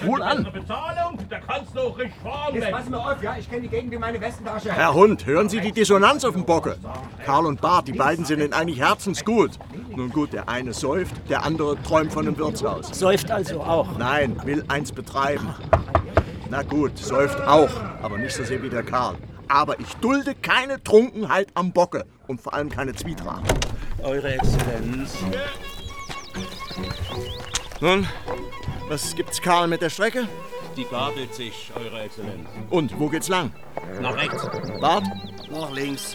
wir. Wohl an. Bezahlung, da kannst du auch richtig fahren. Jetzt pass mir auf, ja, ich kenne die Gegend wie meine Westentasche. Herr Hund, hören Sie die Dissonanz auf dem Bocke. Karl und Bart, die beiden sind Ihnen eigentlich herzensgut. Nun gut, der eine säuft, der andere träumt von einem Wirtshaus. Säuft also auch? Nein, will eins betreiben. Na gut, säuft auch, aber nicht so sehr wie der Karl. Aber ich dulde keine Trunkenheit am Bocke und vor allem keine Zwietracht. Eure Exzellenz. Nun, was gibt's Karl mit der Strecke? Die gabelt sich, Eure Exzellenz. Und, wo geht's lang? Nach rechts. Bart? Nach links.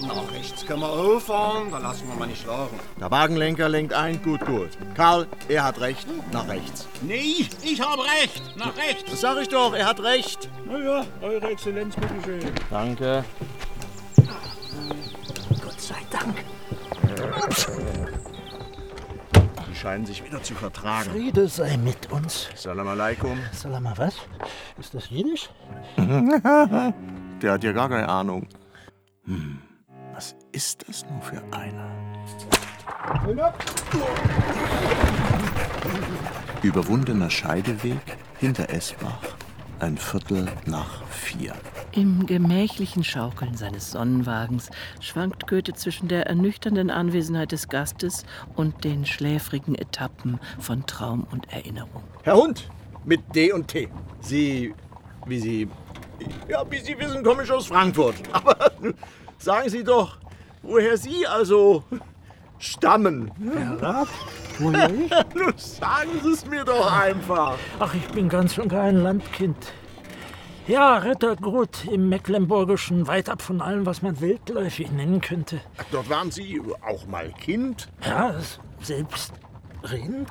Nach rechts können wir auffahren, da lassen wir mal nicht schlagen. Der Wagenlenker lenkt ein, gut, gut. Karl, er hat recht, nach rechts. Nee, ich habe recht. Nach rechts. Das sag ich doch, er hat recht. Na ja, Eure Exzellenz, bitteschön. Danke. Gott sei Dank. Scheinen sich wieder zu vertragen. Friede sei mit uns. Salam alaikum. Salam was? Ist das Jiddisch? Der hat ja gar keine Ahnung. Hm, was ist das nur für einer? Überwundener Scheideweg hinter Esbach. Ein Viertel nach vier. Im gemächlichen Schaukeln seines Sonnenwagens schwankt Goethe zwischen der ernüchternden Anwesenheit des Gastes und den schläfrigen Etappen von Traum und Erinnerung. Herr Hund, mit D und T. Sie, wie Sie, ja, wie Sie wissen, komme ich aus Frankfurt. Aber sagen Sie doch, woher Sie also stammen. Ich? Nun sagen Sie es mir doch einfach. Ach, ich bin ganz und gar ein Landkind. Ja, Rittergut im Mecklenburgischen, weit ab von allem, was man wildläufig nennen könnte. Ach, dort waren Sie auch mal Kind? Ja, selbst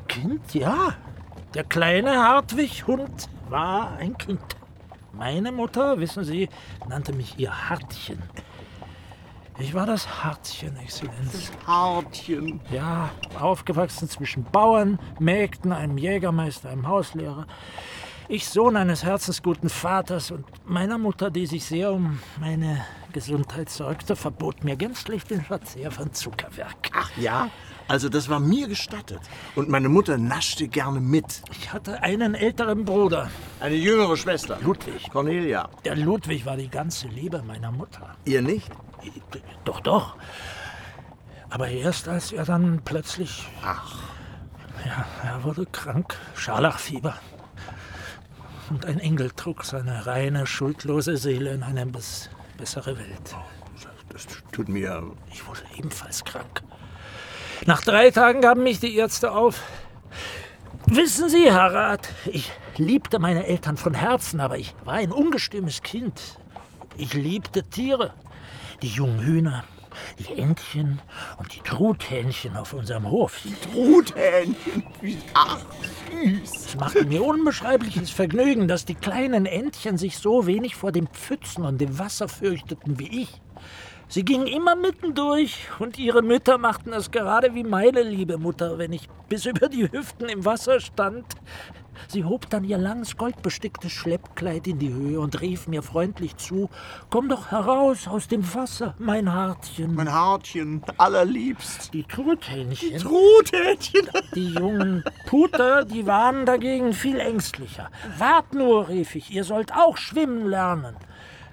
Kind, ja. Der kleine Hartwig Hund war ein Kind. Meine Mutter, wissen Sie, nannte mich ihr Hartchen. Ich war das Hartchen, Exzellenz. Hartchen. Ja, aufgewachsen zwischen Bauern, Mägden, einem Jägermeister, einem Hauslehrer. Ich Sohn eines herzensguten Vaters und meiner Mutter, die sich sehr um meine Gesundheit sorgte, verbot mir gänzlich den Verzehr von Zuckerwerk. Ach ja? Also das war mir gestattet. Und meine Mutter naschte gerne mit. Ich hatte einen älteren Bruder. Eine jüngere Schwester. Ludwig. Cornelia. Der Ludwig war die ganze Liebe meiner Mutter. Ihr nicht? Doch, doch. Aber erst als er dann plötzlich. Ach. Ja, er wurde krank. Scharlachfieber. Und ein Engel trug seine reine, schuldlose Seele in eine bes bessere Welt. Das tut mir. Ich wurde ebenfalls krank. Nach drei Tagen gaben mich die Ärzte auf. Wissen Sie, Herr Rat, ich liebte meine Eltern von Herzen, aber ich war ein ungestümes Kind. Ich liebte Tiere. Die jungen Hühner, die Entchen und die Truthähnchen auf unserem Hof. Truthähnchen? Wie- Ach, süß. Es machte mir unbeschreibliches Vergnügen, dass die kleinen Entchen sich so wenig vor dem Pfützen und dem Wasser fürchteten wie ich. Sie gingen immer mittendurch und ihre Mütter machten es gerade wie meine liebe Mutter, wenn ich bis über die Hüften im Wasser stand. Sie hob dann ihr langes goldbesticktes Schleppkleid in die Höhe und rief mir freundlich zu: Komm doch heraus aus dem Wasser, mein Hartchen. Mein Hartchen, allerliebst. Die Truthähnchen. Die Truthähnchen. Die jungen Puter, die waren dagegen viel ängstlicher. Wart nur, rief ich, ihr sollt auch schwimmen lernen.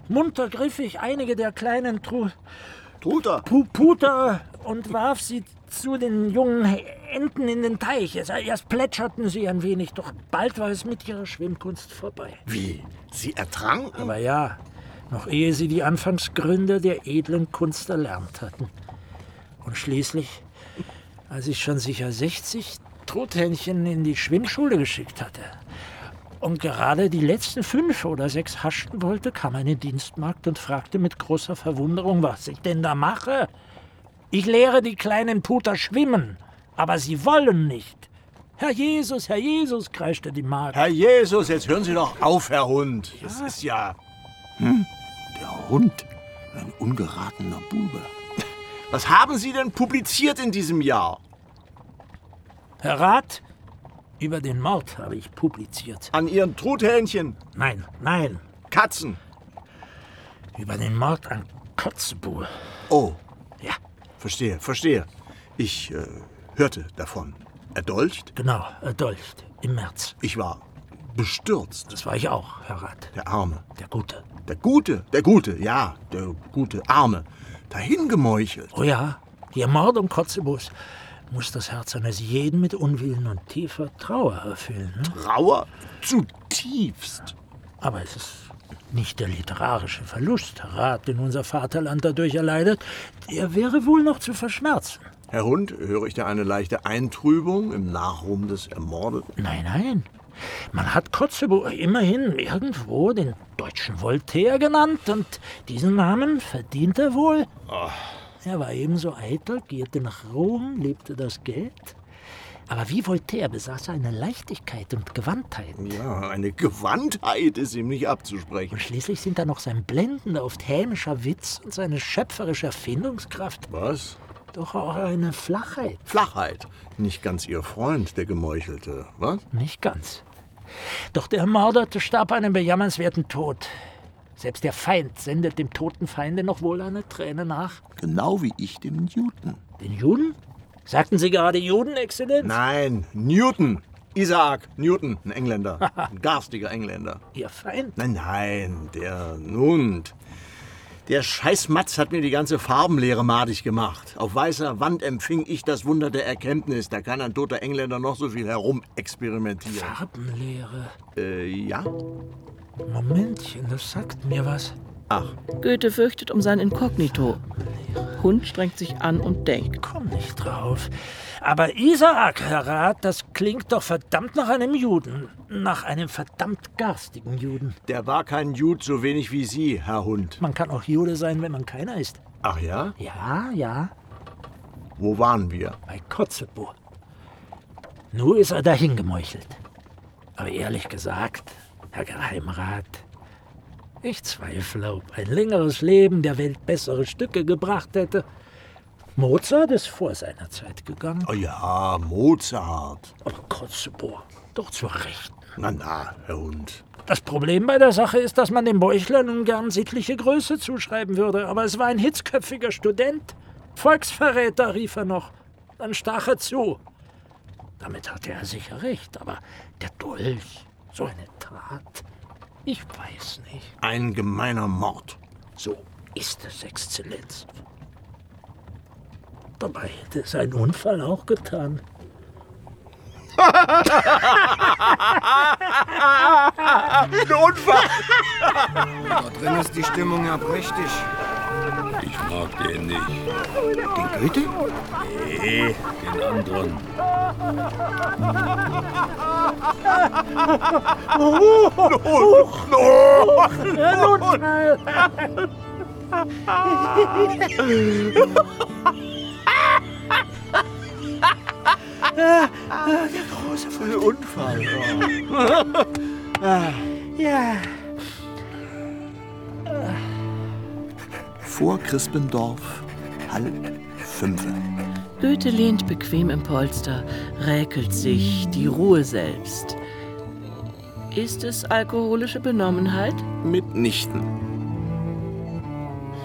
Munter griff ich einige der kleinen Tru Truter. Pu Puter und warf sie zu den jungen Enten in den Teich. Erst plätscherten sie ein wenig, doch bald war es mit ihrer Schwimmkunst vorbei. Wie? Sie ertranken? Aber ja, noch ehe sie die Anfangsgründe der edlen Kunst erlernt hatten. Und schließlich, als ich schon sicher 60 Truthähnchen in die Schwimmschule geschickt hatte und gerade die letzten fünf oder sechs haschten wollte, kam eine Dienstmagd und fragte mit großer Verwunderung, was ich denn da mache. Ich lehre die kleinen Puter schwimmen, aber sie wollen nicht. Herr Jesus, Herr Jesus, kreischte die Magd. Herr Jesus, jetzt hören Sie doch auf, Herr Hund. Das ist ja. Hm? Der Hund. Ein ungeratener Bube. Was haben Sie denn publiziert in diesem Jahr? Herr Rat, über den Mord habe ich publiziert. An Ihren Truthähnchen? Nein, nein. Katzen? Über den Mord an Kotzebue. Oh. Ja. Verstehe, verstehe. Ich äh, hörte davon. Erdolcht? Genau, erdolcht. Im März. Ich war bestürzt. Das war ich auch, Herr Rat. Der Arme. Der Gute. Der Gute, der Gute, ja, der gute Arme. Dahingemeuchelt. Oh ja, die Ermordung Kotzebues muss das Herz eines jeden mit Unwillen und tiefer Trauer erfüllen. Ne? Trauer? Zutiefst. Aber es ist nicht der literarische Verlust, Herr Rat, den unser Vaterland dadurch erleidet. Der wäre wohl noch zu verschmerzen. Herr Hund, höre ich da eine leichte Eintrübung im Nachruhm des Ermordeten? Nein, nein. Man hat Kotzebue immerhin irgendwo den deutschen Voltaire genannt und diesen Namen verdient er wohl. Oh. Er war ebenso eitel, gierte nach Rom, liebte das Geld. Aber wie Voltaire besaß er eine Leichtigkeit und Gewandtheit. Ja, eine Gewandtheit ist ihm nicht abzusprechen. Und schließlich sind da noch sein blendender, oft hämischer Witz und seine schöpferische Erfindungskraft. Was? Doch auch eine Flachheit. Flachheit. Nicht ganz Ihr Freund, der Gemeuchelte, was? Nicht ganz. Doch der Ermordete starb einen bejammernswerten Tod. Selbst der Feind sendet dem toten Feinde noch wohl eine Träne nach. Genau wie ich dem Newton. Den Juden? Sagten Sie gerade Juden, Exzellenz? Nein, Newton. Isaac Newton, ein Engländer. ein garstiger Engländer. Ihr Feind? Nein, nein, der nun. Der Scheißmatz hat mir die ganze Farbenlehre madig gemacht. Auf weißer Wand empfing ich das Wunder der Erkenntnis. Da kann ein toter Engländer noch so viel herumexperimentieren. Farbenlehre? Äh, ja? Momentchen, das sagt mir was. Ach. Goethe fürchtet um sein Inkognito. Hund strengt sich an und denkt. Komm nicht drauf. Aber Isaak, Herr Rat, das klingt doch verdammt nach einem Juden. Nach einem verdammt garstigen Juden. Der war kein Jude so wenig wie Sie, Herr Hund. Man kann auch Jude sein, wenn man keiner ist. Ach ja? Ja, ja. Wo waren wir? Bei Kotzebue. Nur ist er dahin gemeuchelt. Aber ehrlich gesagt, Herr Geheimrat, ich zweifle, ob ein längeres Leben der Welt bessere Stücke gebracht hätte. Mozart ist vor seiner Zeit gegangen. Oh ja, Mozart. Aber Kotzebue, doch zur Rechten. Na, na, Herr Hund. Das Problem bei der Sache ist, dass man dem Bäuchler nun gern sittliche Größe zuschreiben würde. Aber es war ein hitzköpfiger Student. Volksverräter, rief er noch. Dann stach er zu. Damit hatte er sicher recht, aber der Dolch, so eine Tat, ich weiß nicht. Ein gemeiner Mord. So ist es, Exzellenz. Dabei hätte es ein Unfall auch getan. ein Unfall! da drin ist die Stimmung ja prächtig. Ich mag den nicht. Den Goethe? Nee, den anderen. der große Unfall. ja. Vor Crispendorf, halb fünf. Goethe lehnt bequem im Polster, räkelt sich, die Ruhe selbst. Ist es alkoholische Benommenheit? Mitnichten.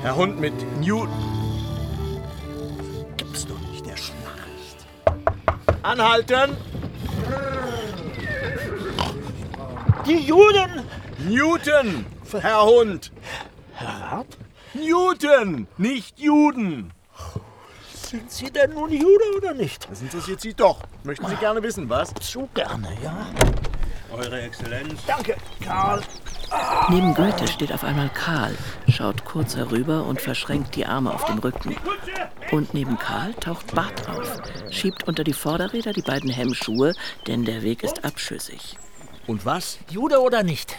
Herr Hund mit Newton. Anhalten! Die Juden! Newton, Herr Hund! Herr Rat? Newton, nicht Juden! Sind Sie denn nun Jude oder nicht? Das interessiert Sie doch. Möchten Sie gerne wissen, was? Zu gerne, ja. Eure Exzellenz. Danke, Karl. Neben Goethe steht auf einmal Karl, schaut kurz herüber und verschränkt die Arme auf dem Rücken. Und neben Karl taucht Bart auf, schiebt unter die Vorderräder die beiden Hemmschuhe, denn der Weg ist abschüssig. Und was? Jude oder nicht?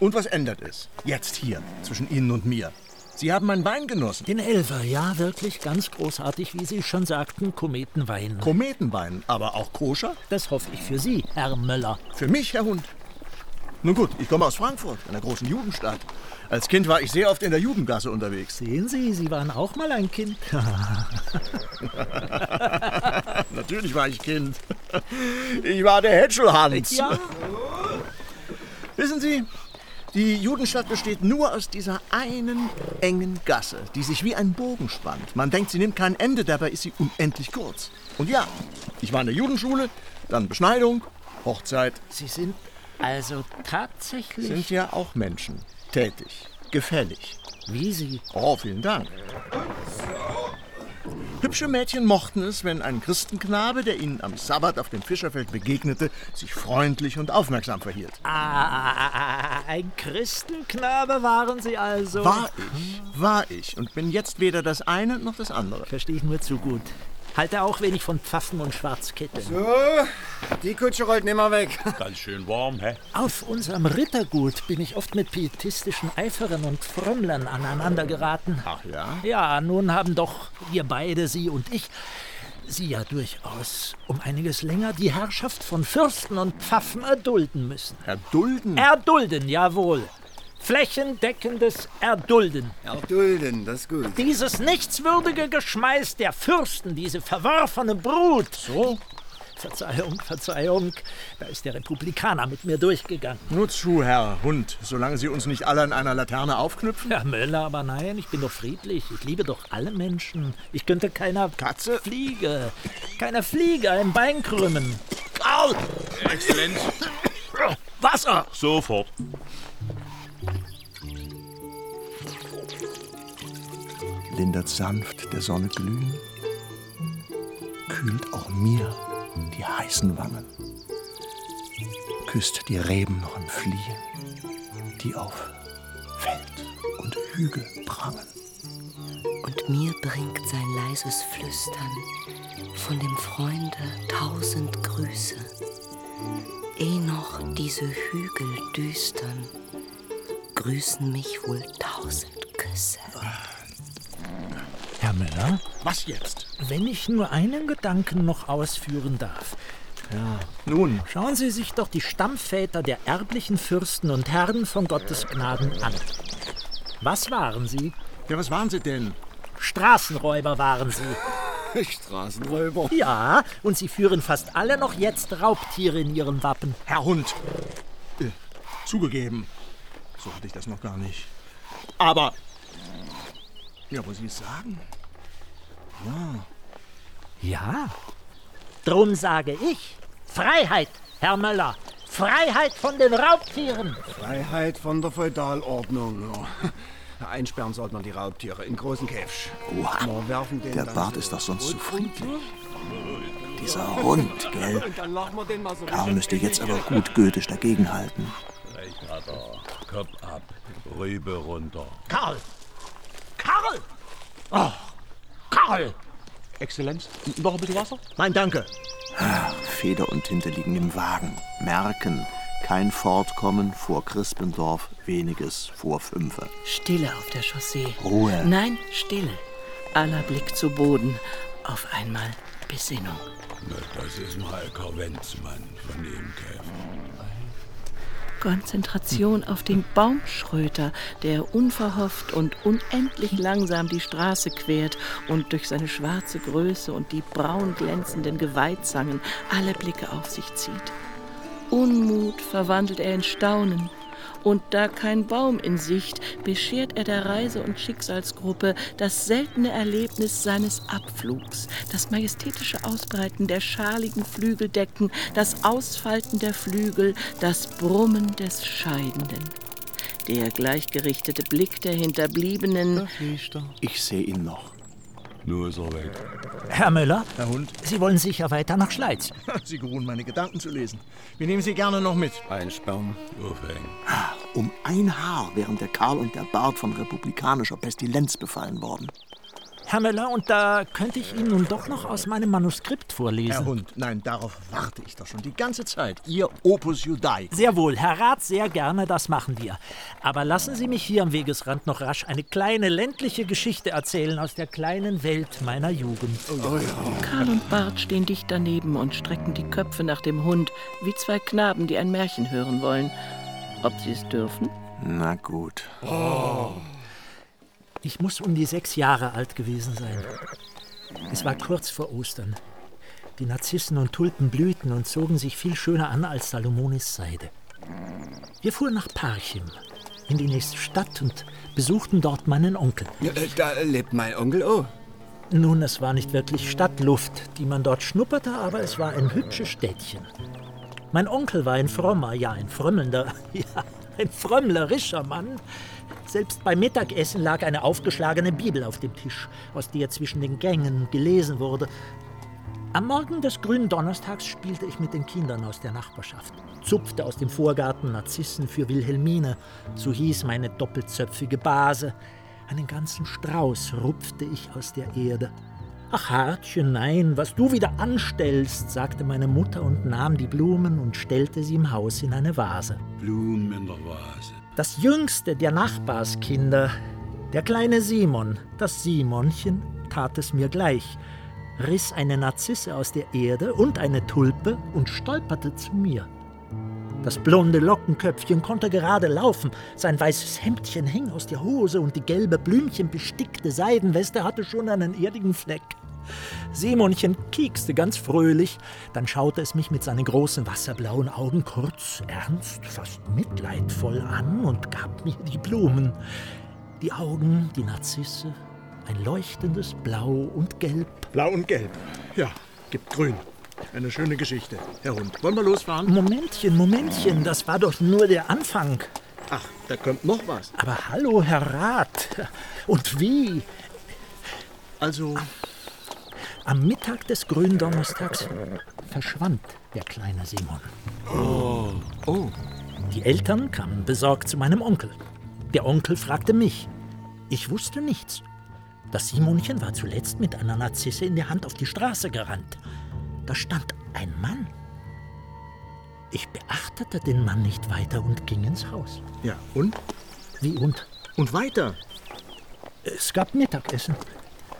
Und was ändert es? Jetzt hier, zwischen Ihnen und mir. Sie haben meinen Wein genossen. Den Elfer, ja, wirklich ganz großartig, wie Sie schon sagten, Kometenwein. Kometenwein, aber auch koscher? Das hoffe ich für Sie, Herr Möller. Für mich, Herr Hund. Nun gut, ich komme aus Frankfurt, einer großen Judenstadt. Als Kind war ich sehr oft in der Judengasse unterwegs. Sehen Sie, Sie waren auch mal ein Kind. Natürlich war ich Kind. Ich war der Hätschelhans. Ja. Wissen Sie, die Judenstadt besteht nur aus dieser einen engen Gasse, die sich wie ein Bogen spannt. Man denkt, sie nimmt kein Ende, dabei ist sie unendlich kurz. Und ja, ich war in der Judenschule, dann Beschneidung, Hochzeit. Sie sind also tatsächlich... Sind ja auch Menschen. Tätig, gefällig. Wie Sie? Oh, vielen Dank. Hübsche Mädchen mochten es, wenn ein Christenknabe, der ihnen am Sabbat auf dem Fischerfeld begegnete, sich freundlich und aufmerksam verhielt. Ah, ein Christenknabe waren Sie also? War ich, war ich und bin jetzt weder das eine noch das andere. Verstehe ich nur zu gut. Halte auch wenig von Pfaffen und Schwarzkitteln. So, die Kutsche rollt nimmer weg. Ganz schön warm, hä? Auf unserem Rittergut bin ich oft mit pietistischen Eiferern und Frömmlern aneinander geraten. Ach ja? Ja, nun haben doch wir beide, Sie und ich, Sie ja durchaus um einiges länger die Herrschaft von Fürsten und Pfaffen erdulden müssen. Erdulden? Erdulden, jawohl. Flächendeckendes Erdulden. Erdulden, das ist gut. Dieses nichtswürdige Geschmeiß der Fürsten, diese verworfene Brut. So? Verzeihung, Verzeihung. Da ist der Republikaner mit mir durchgegangen. Nur zu, Herr Hund, solange Sie uns nicht alle an einer Laterne aufknüpfen. Herr Möller, aber nein, ich bin doch friedlich. Ich liebe doch alle Menschen. Ich könnte keiner Katze? Fliege, keiner Fliege ein Bein krümmen. Au! Exzellenz. Wasser! Sofort. Lindert sanft der Sonne glühen, kühlt auch mir die heißen Wangen, küsst die Reben noch im Fliehen, die auf Feld und Hügel prangen. Und mir bringt sein leises Flüstern von dem Freunde tausend Grüße. Eh noch diese Hügel düstern, grüßen mich wohl tausend Küsse. Herr Müller, Was jetzt? wenn ich nur einen Gedanken noch ausführen darf. Ja, nun, Schauen Sie sich doch die Stammväter der erblichen Fürsten und Herren von Gottes Gnaden an. Was waren sie? ja, was waren Sie denn? Straßenräuber waren sie. Straßenräuber. Ja, und sie führen fast alle noch jetzt Raubtiere in ihrem Wappen. Herr Hund, äh, zugegeben, so hatte ich das noch gar nicht. Aber, ja, wo Sie es sagen? Ja, Ja. Drum sage ich, Freiheit, Herr Möller. Freiheit von den Raubtieren. Freiheit von der Feudalordnung. Einsperren sollte man die Raubtiere in großen Käfig. Oha, der Bart so ist doch sonst zu Brotfutter. friedlich. Dieser Hund, gell? Und dann lachen wir den mal so Karl müsste jetzt aber gut goethisch dagegenhalten. Rechthaber, Kopf ab, Rübe runter. Karl! Karl! Oh, Karl! Exzellenz, noch ein bisschen Wasser? Nein, danke. Feder und Tinte liegen im Wagen. Merken, kein Fortkommen vor Crispendorf, weniges vor Fünfe. Stille auf der Chaussee. Ruhe. Nein, Stille. Aller Blick zu Boden. Auf einmal Besinnung. Na, das ist mal kein Wenzmann von dem Käfer. Konzentration auf den Baumschröter, der unverhofft und unendlich langsam die Straße quert und durch seine schwarze Größe und die braun glänzenden Geweidzangen alle Blicke auf sich zieht. Unmut verwandelt er in Staunen. Und da kein Baum in Sicht, beschert er der Reise- und Schicksalsgruppe das seltene Erlebnis seines Abflugs, das majestätische Ausbreiten der schaligen Flügeldecken, das Ausfalten der Flügel, das Brummen des Scheidenden. Der gleichgerichtete Blick der Hinterbliebenen. Ich sehe ihn noch. Nur ist er weg. Herr Müller? Herr Hund? Sie wollen sicher weiter nach Schleiz. Sie geruhen, meine Gedanken zu lesen. Wir nehmen Sie gerne noch mit. Einsperren. Aufhängen. Um ein Haar wären der Karl und der Bart von republikanischer Pestilenz befallen worden. Herr Müller, und da könnte ich Ihnen nun doch noch aus meinem Manuskript vorlesen. Herr Hund, nein, darauf warte ich doch schon die ganze Zeit. Ihr Opus Judaicum. Sehr wohl, Herr Rat, sehr gerne, das machen wir. Aber lassen Sie mich hier am Wegesrand noch rasch eine kleine ländliche Geschichte erzählen aus der kleinen Welt meiner Jugend. Karl und Bart stehen dicht daneben und strecken die Köpfe nach dem Hund, wie zwei Knaben, die ein Märchen hören wollen. Ob sie es dürfen? Na gut. Ich muss um die sechs Jahre alt gewesen sein. Es war kurz vor Ostern. Die Narzissen und Tulpen blühten und zogen sich viel schöner an als Salomonis Seide. Wir fuhren nach Parchim, in die nächste Stadt und besuchten dort meinen Onkel. Äh, Da lebt mein Onkel auch. Nun, es war nicht wirklich Stadtluft, die man dort schnupperte, aber es war ein hübsches Städtchen. Mein Onkel war ein frommer, ja, ein frömmelnder, ja, ein frömmlerischer Mann. Selbst beim Mittagessen lag eine aufgeschlagene Bibel auf dem Tisch, aus der zwischen den Gängen gelesen wurde. Am Morgen des grünen Donnerstags spielte ich mit den Kindern aus der Nachbarschaft, zupfte aus dem Vorgarten Narzissen für Wilhelmine, so hieß meine doppelzöpfige Base. Einen ganzen Strauß rupfte ich aus der Erde. Ach, Hartchen, nein, was du wieder anstellst, sagte meine Mutter und nahm die Blumen und stellte sie im Haus in eine Vase. Blumen in der Vase. Das jüngste der Nachbarskinder, der kleine Simon, das Simonchen, tat es mir gleich, riss eine Narzisse aus der Erde und eine Tulpe und stolperte zu mir. Das blonde Lockenköpfchen konnte gerade laufen, sein weißes Hemdchen hing aus der Hose und die gelbe blümchenbestickte Seidenweste hatte schon einen erdigen Fleck. Simonchen kiekste ganz fröhlich, dann schaute es mich mit seinen großen wasserblauen Augen kurz ernst, fast mitleidvoll an und gab mir die Blumen. Die Augen, die Narzisse, ein leuchtendes Blau und Gelb. Blau und Gelb. Ja, gibt Grün. Eine schöne Geschichte. Herr Hund, wollen wir losfahren? Momentchen, Momentchen, das war doch nur der Anfang. Ach, da kommt noch was. Aber hallo, Herr Rat. Und wie? Also, Am Mittag des Gründonnerstags verschwand der kleine Simon. Oh. Oh. Die Eltern kamen besorgt zu meinem Onkel. Der Onkel fragte mich. Ich wusste nichts. Das Simonchen war zuletzt mit einer Narzisse in der Hand auf die Straße gerannt. Da stand ein Mann. Ich beachtete den Mann nicht weiter und ging ins Haus. Ja, und? Wie und? Und weiter? Es gab Mittagessen.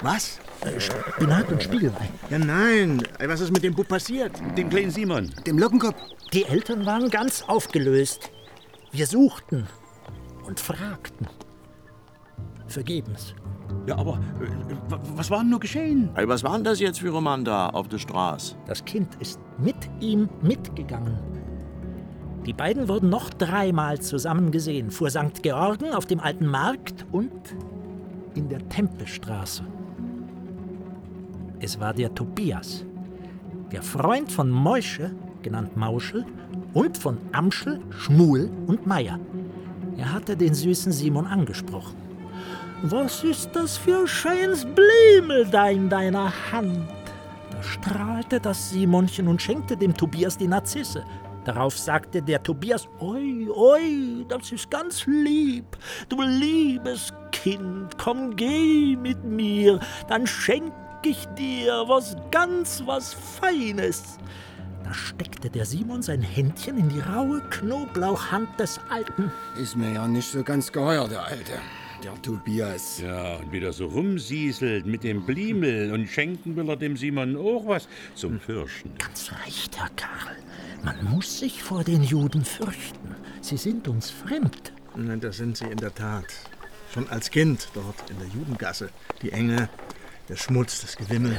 Was? Äh, Spinat und Spiegelei. Ja, nein. Was ist mit dem Bub passiert? Dem kleinen Simon? Dem Lockenkopf? Die Eltern waren ganz aufgelöst. Wir suchten und fragten. Vergebens. Ja, aber äh, wa- was war denn nur geschehen? Was war denn das jetzt für Roman da auf der Straße? Das Kind ist mit ihm mitgegangen. Die beiden wurden noch dreimal zusammen gesehen. Vor St. Georgen, auf dem alten Markt und in der Tempelstraße. Es war der Tobias, der Freund von Meusche, genannt Mauschel, und von Amschel, Schmuel und Meier. Er hatte den süßen Simon angesprochen. Was ist das für scheins Blümel da in deiner Hand? Da strahlte das Simonchen und schenkte dem Tobias die Narzisse. Darauf sagte der Tobias, oi, oi, das ist ganz lieb. Du liebes Kind, komm, geh mit mir, dann schenk ich dir was ganz was Feines. Da steckte der Simon sein Händchen in die raue Knoblauchhand des Alten. Ist mir ja nicht so ganz geheuer, der Alte. Der Tobias. Ja, und wieder so rumsieselt mit dem Bliemel und schenken will er dem Simon auch was zum Fürchten. Ganz recht, Herr Karl. Man muss sich vor den Juden fürchten. Sie sind uns fremd. Nein, das sind sie in der Tat. Schon als Kind dort in der Judengasse. Die Enge, der Schmutz, das Gewimmel,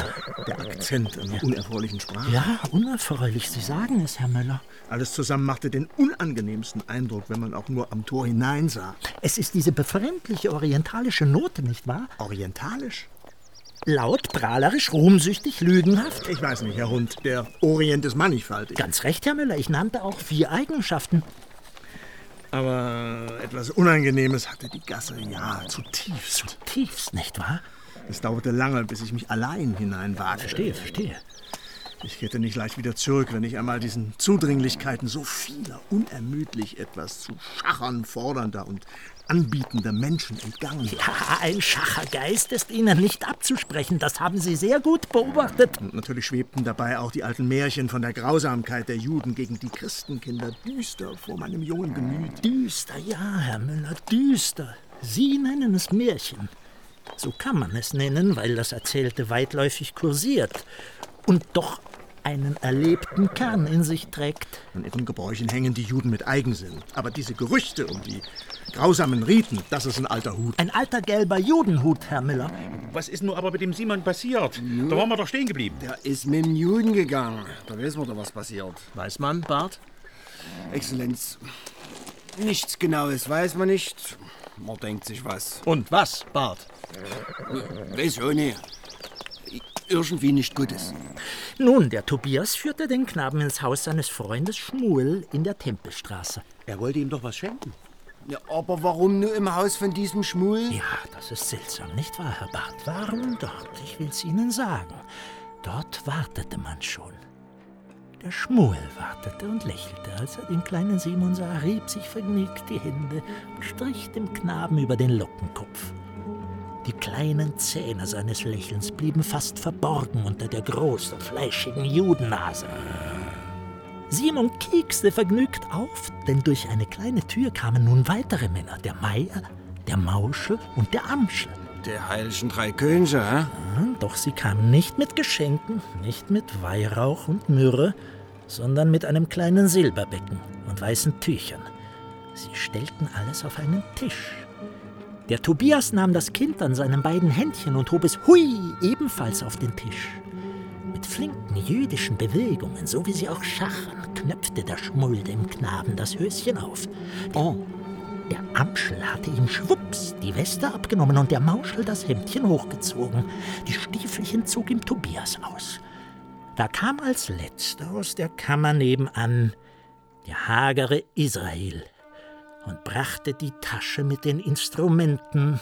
der Akzent in der unerfreulichen Sprache. Ja, unerfreulich, Sie sagen es, Herr Müller. Alles zusammen machte den unangenehmsten Eindruck, wenn man auch nur am Tor hineinsah. Es ist diese befremdliche orientalische Note, nicht wahr? Orientalisch? Laut, prahlerisch, ruhmsüchtig, lügenhaft? Ich weiß nicht, Herr Hund. Der Orient ist mannigfaltig. Ganz recht, Herr Müller. Ich nannte auch vier Eigenschaften. Aber etwas Unangenehmes hatte die Gasse, ja, zutiefst. Zutiefst, nicht wahr? Es dauerte lange, bis ich mich allein hineinwagte. Verstehe, verstehe. Ich kehrte nicht leicht wieder zurück, wenn ich einmal diesen Zudringlichkeiten so vieler unermüdlich etwas zu schachern fordernder und anbietender Menschen entgangen. Ja, ein Schachergeist ist Ihnen nicht abzusprechen. Das haben Sie sehr gut beobachtet. Und natürlich schwebten dabei auch die alten Märchen von der Grausamkeit der Juden gegen die Christenkinder düster vor meinem jungen Gemüt. Düster, ja, Herr Müller, düster. Sie nennen es Märchen. So kann man es nennen, weil das Erzählte weitläufig kursiert und doch einen erlebten Kern in sich trägt. An ihren Gebräuchen hängen die Juden mit Eigensinn. Aber diese Gerüchte und die grausamen Riten, das ist ein alter Hut. Ein alter gelber Judenhut, Herr Müller. was ist nur aber mit dem Simon passiert? Da waren wir doch stehen geblieben. Der ist mit dem Juden gegangen. Da wissen wir doch, was passiert. Weiß man, Bart? Exzellenz, nichts Genaues weiß man nicht. Man denkt sich was. Und was, Bart? Weiß auch nicht. Irgendwie nicht Gutes. Nun, der Tobias führte den Knaben ins Haus seines Freundes Schmuel in der Tempelstraße. Er wollte ihm doch was schenken. Ja, aber warum nur im Haus von diesem Schmul? Ja, das ist seltsam, nicht wahr, Herr Bart? Warum dort? Ich will's Ihnen sagen. Dort wartete man schon. Der Schmuel wartete und lächelte, als er den kleinen Simon sah, rieb sich vergnügt die Hände und strich dem Knaben über den Lockenkopf. Die kleinen Zähne seines Lächelns blieben fast verborgen unter der großen, fleischigen Judennase. Simon kiekste vergnügt auf, denn durch eine kleine Tür kamen nun weitere Männer, der Meier, der Mauschel und der Amschel. Der heiligen drei Könige, hä? Doch sie kamen nicht mit Geschenken, nicht mit Weihrauch und Myrrhe, sondern mit einem kleinen Silberbecken und weißen Tüchern. Sie stellten alles auf einen Tisch. Der Tobias nahm das Kind an seinen beiden Händchen und hob es hui ebenfalls auf den Tisch. Mit flinken jüdischen Bewegungen, so wie sie auch schachern, knöpfte der Schmull dem Knaben das Höschen auf. Oh. Der Amschel hatte ihm schwupps die Weste abgenommen und der Mauschel das Hemdchen hochgezogen. Die Stiefelchen zog ihm Tobias aus. Da kam als letzter aus der Kammer nebenan der hagere Israel und brachte die Tasche mit den Instrumenten,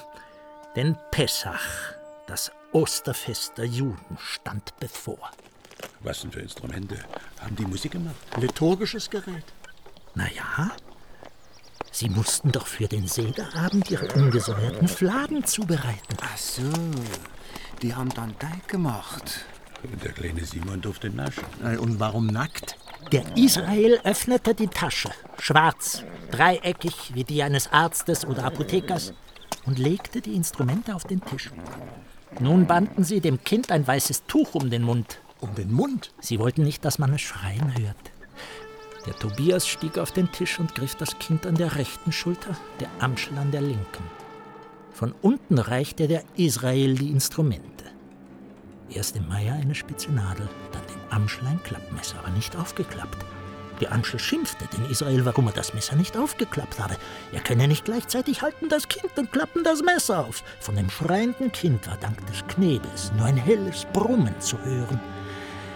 denn Pessach, das Osterfest der Juden, stand bevor. Was denn für Instrumente? Haben die Musik gemacht? Liturgisches Gerät. Na ja, sie mussten doch für den Sederabend ihre ungesäuerten Fladen zubereiten. Ach so, die haben dann Teig gemacht. Und der kleine Simon durfte naschen. Und warum nackt? Der Israel öffnete die Tasche, schwarz, dreieckig wie die eines Arztes oder Apothekers, und legte die Instrumente auf den Tisch. Nun banden sie dem Kind ein weißes Tuch um den Mund. Um den Mund? Sie wollten nicht, dass man es schreien hört. Der Tobias stieg auf den Tisch und griff das Kind an der rechten Schulter, der Amschel an der linken. Von unten reichte der Israel die Instrumente. Erst dem Meier eine spitze Nadel, dann dem Amschel ein Klappmesser, aber nicht aufgeklappt. Der Amschel schimpfte den Israel, warum er das Messer nicht aufgeklappt habe. Er könne nicht gleichzeitig halten das Kind und klappen das Messer auf. Von dem schreienden Kind war dank des Knebels nur ein helles Brummen zu hören.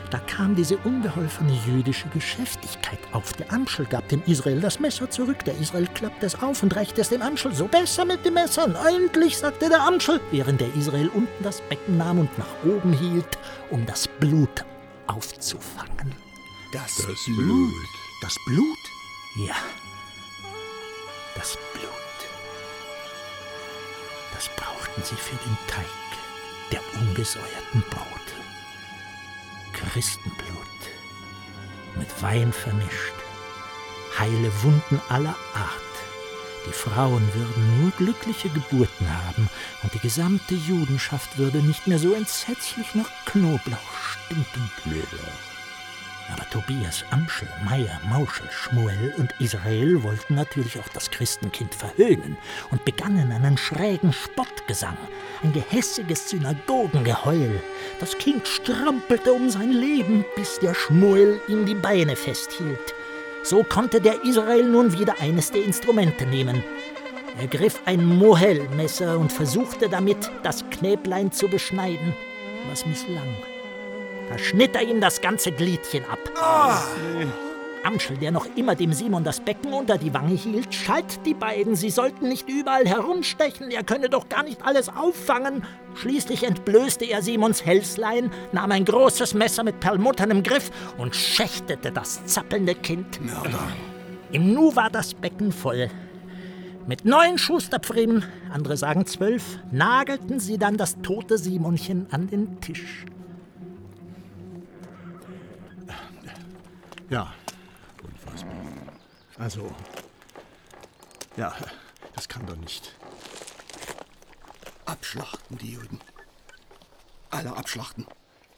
Da kam diese unbeholfene jüdische Geschäftigkeit auf. Der Amschel gab dem Israel das Messer zurück. Der Israel klappte es auf und reichte es dem Amschel. So besser mit dem Messer. Endlich, sagte der Amschel, während der Israel unten das Becken nahm und nach oben hielt, um das Blut aufzufangen. Das, Das Blut. Das Blut? Ja, das Blut. Das brauchten sie für den Teig der ungesäuerten Brote. Christenblut, mit Wein vermischt, heile Wunden aller Art. Die Frauen würden nur glückliche Geburten haben und die gesamte Judenschaft würde nicht mehr so entsetzlich nach Knoblauch stinken. Knoblauch. Aber Tobias, Amschel, Meier, Mauschel, Schmuel und Israel wollten natürlich auch das Christenkind verhöhnen und begannen einen schrägen Spottgesang, ein gehässiges Synagogengeheul. Das Kind strampelte um sein Leben, bis der Schmuel ihm die Beine festhielt. So konnte der Israel nun wieder eines der Instrumente nehmen. Er griff ein Mohelmesser und versuchte damit, das Knäblein zu beschneiden, was misslang. Da schnitt er ihm das ganze Gliedchen ab. Amschel, der noch immer dem Simon das Becken unter die Wange hielt, schalt die beiden, sie sollten nicht überall herumstechen, er könne doch gar nicht alles auffangen. Schließlich entblößte er Simons Hälslein, nahm ein großes Messer mit perlmutternem Griff und schächtete das zappelnde Kind. Mörder. Im Nu war das Becken voll. Mit neun Schusterpfriemen, andere sagen zwölf, nagelten sie dann das tote Simonchen an den Tisch. Ja. Also. Ja, das kann doch nicht. Abschlachten die Juden. Alle abschlachten.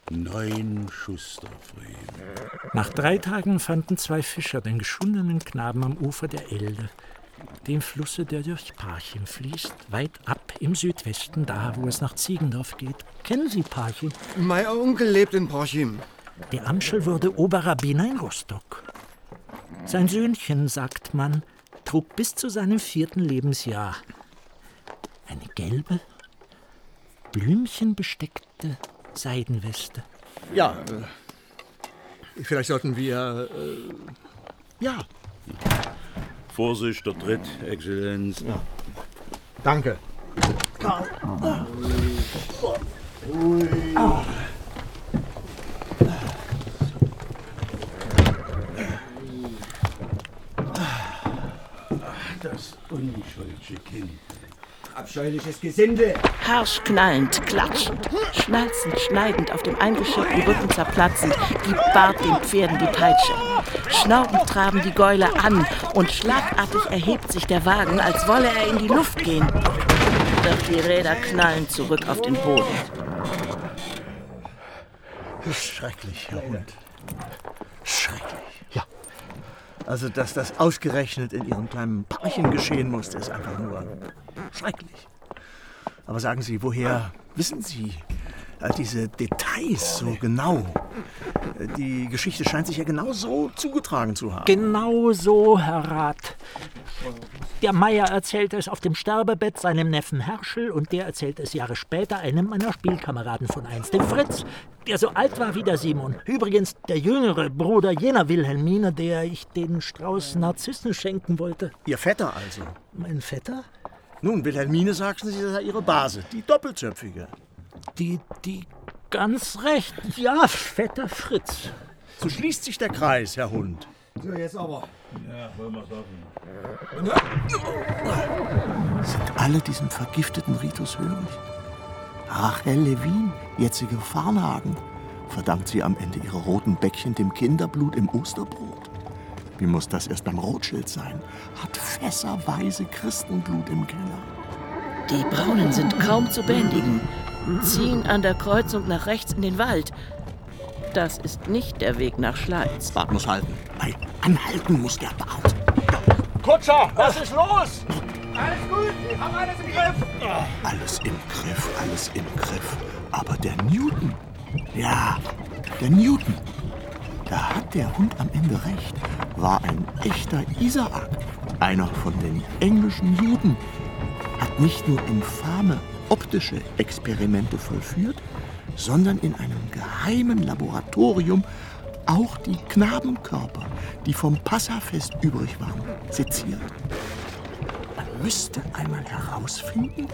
Neun Schusterfriemen. Nach drei Tagen fanden zwei Fischer den geschundenen Knaben am Ufer der Elde. Dem Flusse, der durch Parchim fließt, weit ab im Südwesten, da wo es nach Ziegendorf geht. Kennen Sie Parchim? Mein Onkel lebt in Parchim. Der Amschel wurde Oberrabbiner in Rostock. Sein Söhnchen, sagt man, trug bis zu seinem vierten Lebensjahr eine gelbe, blümchenbesteckte Seidenweste. Ja, äh, vielleicht sollten wir. Äh, ja. Vorsicht, der Tritt, Exzellenz. Ja. Danke. Karl. Ui. Ah. Unschuldige Kind. Abscheuliches Gesinde. Harsch knallend, klatschend, schnalzend, schneidend, auf dem eingeschirrten Rücken zerplatzend, gibt Bart den Pferden die Peitsche. Schnaubend traben die Gäule an und schlagartig erhebt sich der Wagen, als wolle er in die Luft gehen. Doch die Räder knallen zurück auf den Boden. Schrecklich, Herr Hund. Schrecklich. Also, dass das ausgerechnet in Ihrem kleinen Parchen geschehen musste, ist einfach nur schrecklich. Aber sagen Sie, woher wissen Sie diese Details so genau? Die Geschichte scheint sich ja genau so zugetragen zu haben. Genau so, Herr Rat. Der Meier erzählte es auf dem Sterbebett seinem Neffen Herschel und der erzählte es Jahre später einem meiner Spielkameraden von einst, dem Fritz, der so alt war wie der Simon. Übrigens der jüngere Bruder jener Wilhelmine, der ich den Strauß Narzissen schenken wollte. Ihr Vetter also? Mein Vetter? Nun, Wilhelmine sagten Sie, sei Ihre Base, die doppelzöpfige. Die, die ganz recht, ja, Vetter Fritz. So schließt sich der Kreis, Herr Hund. So, jetzt aber. Ja, wollen wir sagen. Sind alle diesem vergifteten Ritus hörig? Rachel Levin, jetzige Farnhagen, verdankt sie am Ende ihre roten Bäckchen dem Kinderblut im Osterbrot? Wie muss das erst beim Rothschild sein? Hat fässerweise Christenblut im Keller. Die Braunen sind kaum zu bändigen, ziehen an der Kreuzung nach rechts in den Wald. Das ist nicht der Weg nach Schleiz. Bart muss halten. Nein, anhalten muss der Bart. Kutscher, was ist los? Alles gut, wir haben alles im Griff. Alles im Griff, alles im Griff. Aber der Newton, ja, der Newton, da hat der Hund am Ende recht, war ein echter Isaak. Einer von den englischen Juden hat nicht nur infame optische Experimente vollführt, sondern in einem geheimen Laboratorium auch die Knabenkörper, die vom Passafest übrig waren, seziert. Man müsste einmal herausfinden,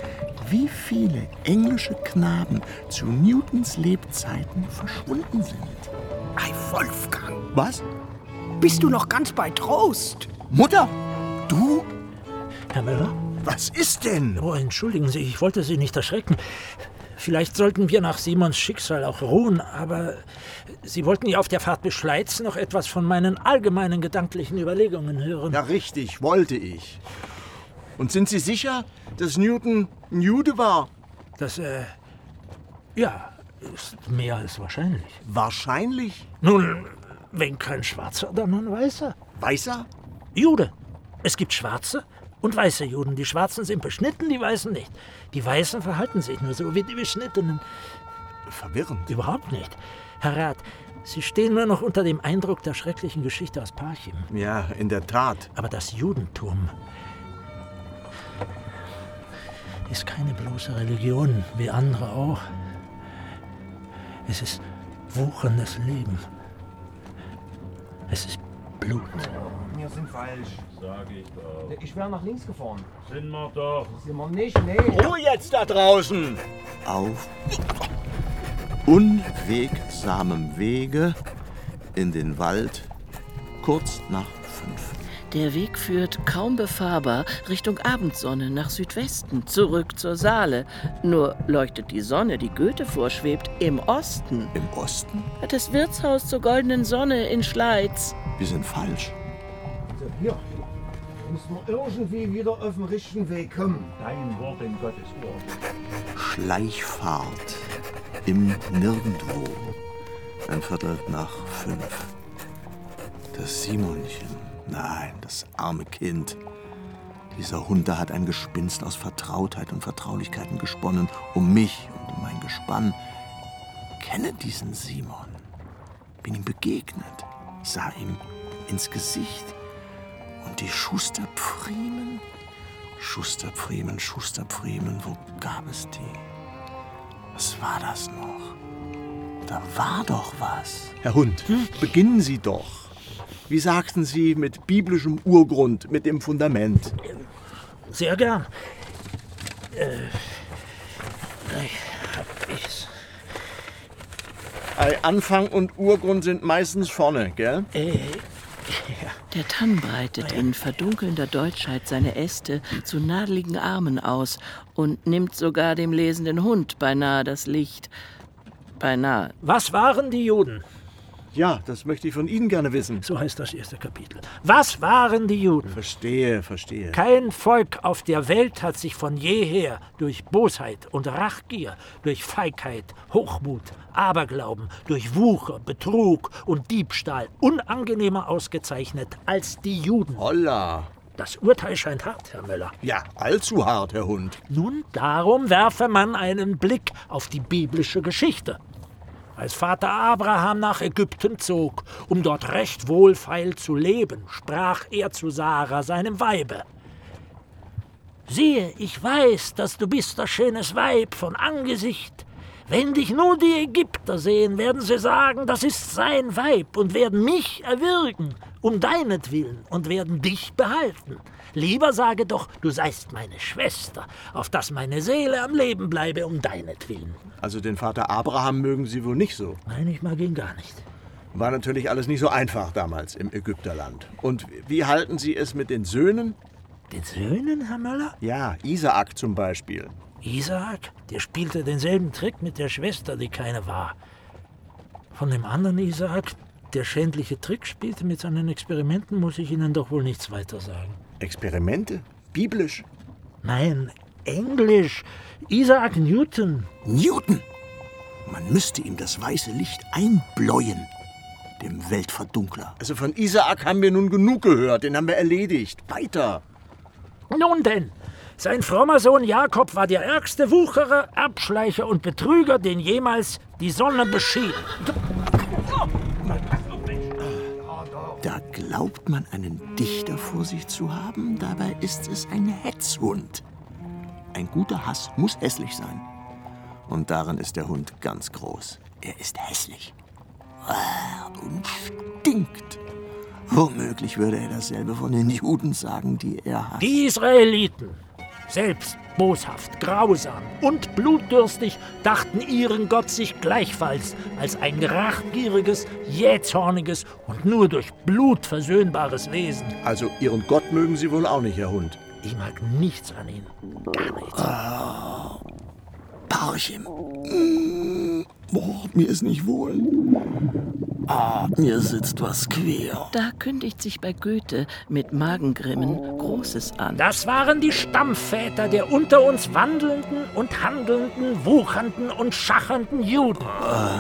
wie viele englische Knaben zu Newtons Lebzeiten verschwunden sind. Ei, Wolfgang. Was? Bist du noch ganz bei Trost? Mutter, du? Herr Müller? Was ist denn? Oh, entschuldigen Sie, ich wollte Sie nicht erschrecken. Vielleicht sollten wir nach Simons Schicksal auch ruhen, aber Sie wollten ja auf der Fahrt bis Schleiz noch etwas von meinen allgemeinen gedanklichen Überlegungen hören. Ja, richtig, wollte ich. Und sind Sie sicher, dass Newton ein Jude war? Das, äh. Ja, ist mehr als wahrscheinlich. Wahrscheinlich? Nun, wenn kein Schwarzer, dann ein Weißer. Weißer? Jude. Es gibt Schwarze und weiße Juden. Die Schwarzen sind beschnitten, die Weißen nicht. Die Weißen verhalten sich nur so wie die Beschnittenen. Verwirrend. Überhaupt nicht. Herr Rat, Sie stehen nur noch unter dem Eindruck der schrecklichen Geschichte aus Parchim. Ja, in der Tat. Aber das Judentum ist keine bloße Religion, wie andere auch. Es ist wucherndes Leben. Es ist Blut. Wir sind falsch. Sag ich doch. Ich wäre nach links gefahren. Sind wir doch. Sind wir nicht? Nee. Ruhe jetzt da draußen! Auf unwegsamem Wege in den Wald, kurz nach fünf. Der Weg führt kaum befahrbar Richtung Abendsonne nach Südwesten, zurück zur Saale. Nur leuchtet die Sonne, die Goethe vorschwebt, im Osten. Im Osten? Das Wirtshaus zur goldenen Sonne in Schleiz. Wir sind falsch. Also hier müssen wir irgendwie wieder auf den richtigen Weg kommen. Dein Wort in Gottes Ohr. Schleichfahrt im Nirgendwo. Ein Viertel nach fünf. Das Simonchen. Nein, das arme Kind. Dieser Hund da hat ein Gespinst aus Vertrautheit und Vertraulichkeiten gesponnen, um mich und um mein Gespann. Kenne diesen Simon. Bin ihm begegnet, sah ihm ins Gesicht. Und die Schusterpfriemen? Schusterpfriemen, Schusterpfriemen, wo gab es die? Was war das noch? Da war doch was. Herr Hund, beginnen Sie doch. Wie sagten Sie mit biblischem Urgrund, mit dem Fundament? Sehr gern. Äh, hab ich's. Ei, Anfang und Urgrund sind meistens vorne, gell? Der Tann breitet in verdunkelnder Deutschheit seine Äste zu nadeligen Armen aus und nimmt sogar dem lesenden Hund beinahe das Licht. Beinahe. Was waren die Juden? Ja, das möchte ich von Ihnen gerne wissen. So heißt das erste Kapitel. Was waren die Juden? Verstehe, verstehe. Kein Volk auf der Welt hat sich von jeher durch Bosheit und Rachgier, durch Feigheit, Hochmut, Aberglauben, durch Wucher, Betrug und Diebstahl unangenehmer ausgezeichnet als die Juden. Holla. Das Urteil scheint hart, Herr Möller. Ja, allzu hart, Herr Hund. Nun, darum werfe man einen Blick auf die biblische Geschichte. Als Vater Abraham nach Ägypten zog, um dort recht wohlfeil zu leben, sprach er zu Sarah, seinem Weibe. Siehe, ich weiß, dass du bist das schönes Weib von Angesicht. Wenn dich nur die Ägypter sehen, werden sie sagen, das ist sein Weib und werden mich erwürgen, um deinetwillen, und werden dich behalten. Lieber sage doch, du seist meine Schwester, auf dass meine Seele am Leben bleibe, um deinetwillen. Also den Vater Abraham mögen Sie wohl nicht so. Nein, ich mag ihn gar nicht. War natürlich alles nicht so einfach damals im Ägypterland. Und wie halten Sie es mit den Söhnen? Den Söhnen, Herr Möller? Ja, Isaak zum Beispiel. Isaak, der spielte denselben Trick mit der Schwester, die keine war. Von dem anderen Isaak, der schändliche Trick spielte mit seinen Experimenten, muss ich Ihnen doch wohl nichts weiter sagen. Experimente? Biblisch? Nein, Englisch. Isaac Newton. Newton! Man müsste ihm das weiße Licht einbläuen, dem Weltverdunkler. Also von Isaak haben wir nun genug gehört, den haben wir erledigt. Weiter. Nun denn, sein frommer Sohn Jakob war der ärgste Wucherer, Abschleicher und Betrüger, den jemals die Sonne beschied. Glaubt man einen Dichter vor sich zu haben, dabei ist es ein Hetzhund. Ein guter Hass muss hässlich sein. Und darin ist der Hund ganz groß. Er ist hässlich. Ah, Und stinkt. Womöglich würde er dasselbe von den Juden sagen, die er hasst. Die Israeliten, selbst boshaft, grausam und blutdürstig, dachten ihren Gott sich gleichfalls als ein rachgieriges, jähzorniges und nur durch Blut versöhnbares Wesen. Also Ihren Gott mögen Sie wohl auch nicht, Herr Hund. Ich mag nichts an ihn. Gar nichts. Ah, Parchim. Oh, mir ist nicht wohl. Ah, mir sitzt was quer. Da kündigt sich bei Goethe mit Magengrimmen Großes an. Das waren die Stammväter der unter uns wandelnden und handelnden, wuchernden und schachernden Juden.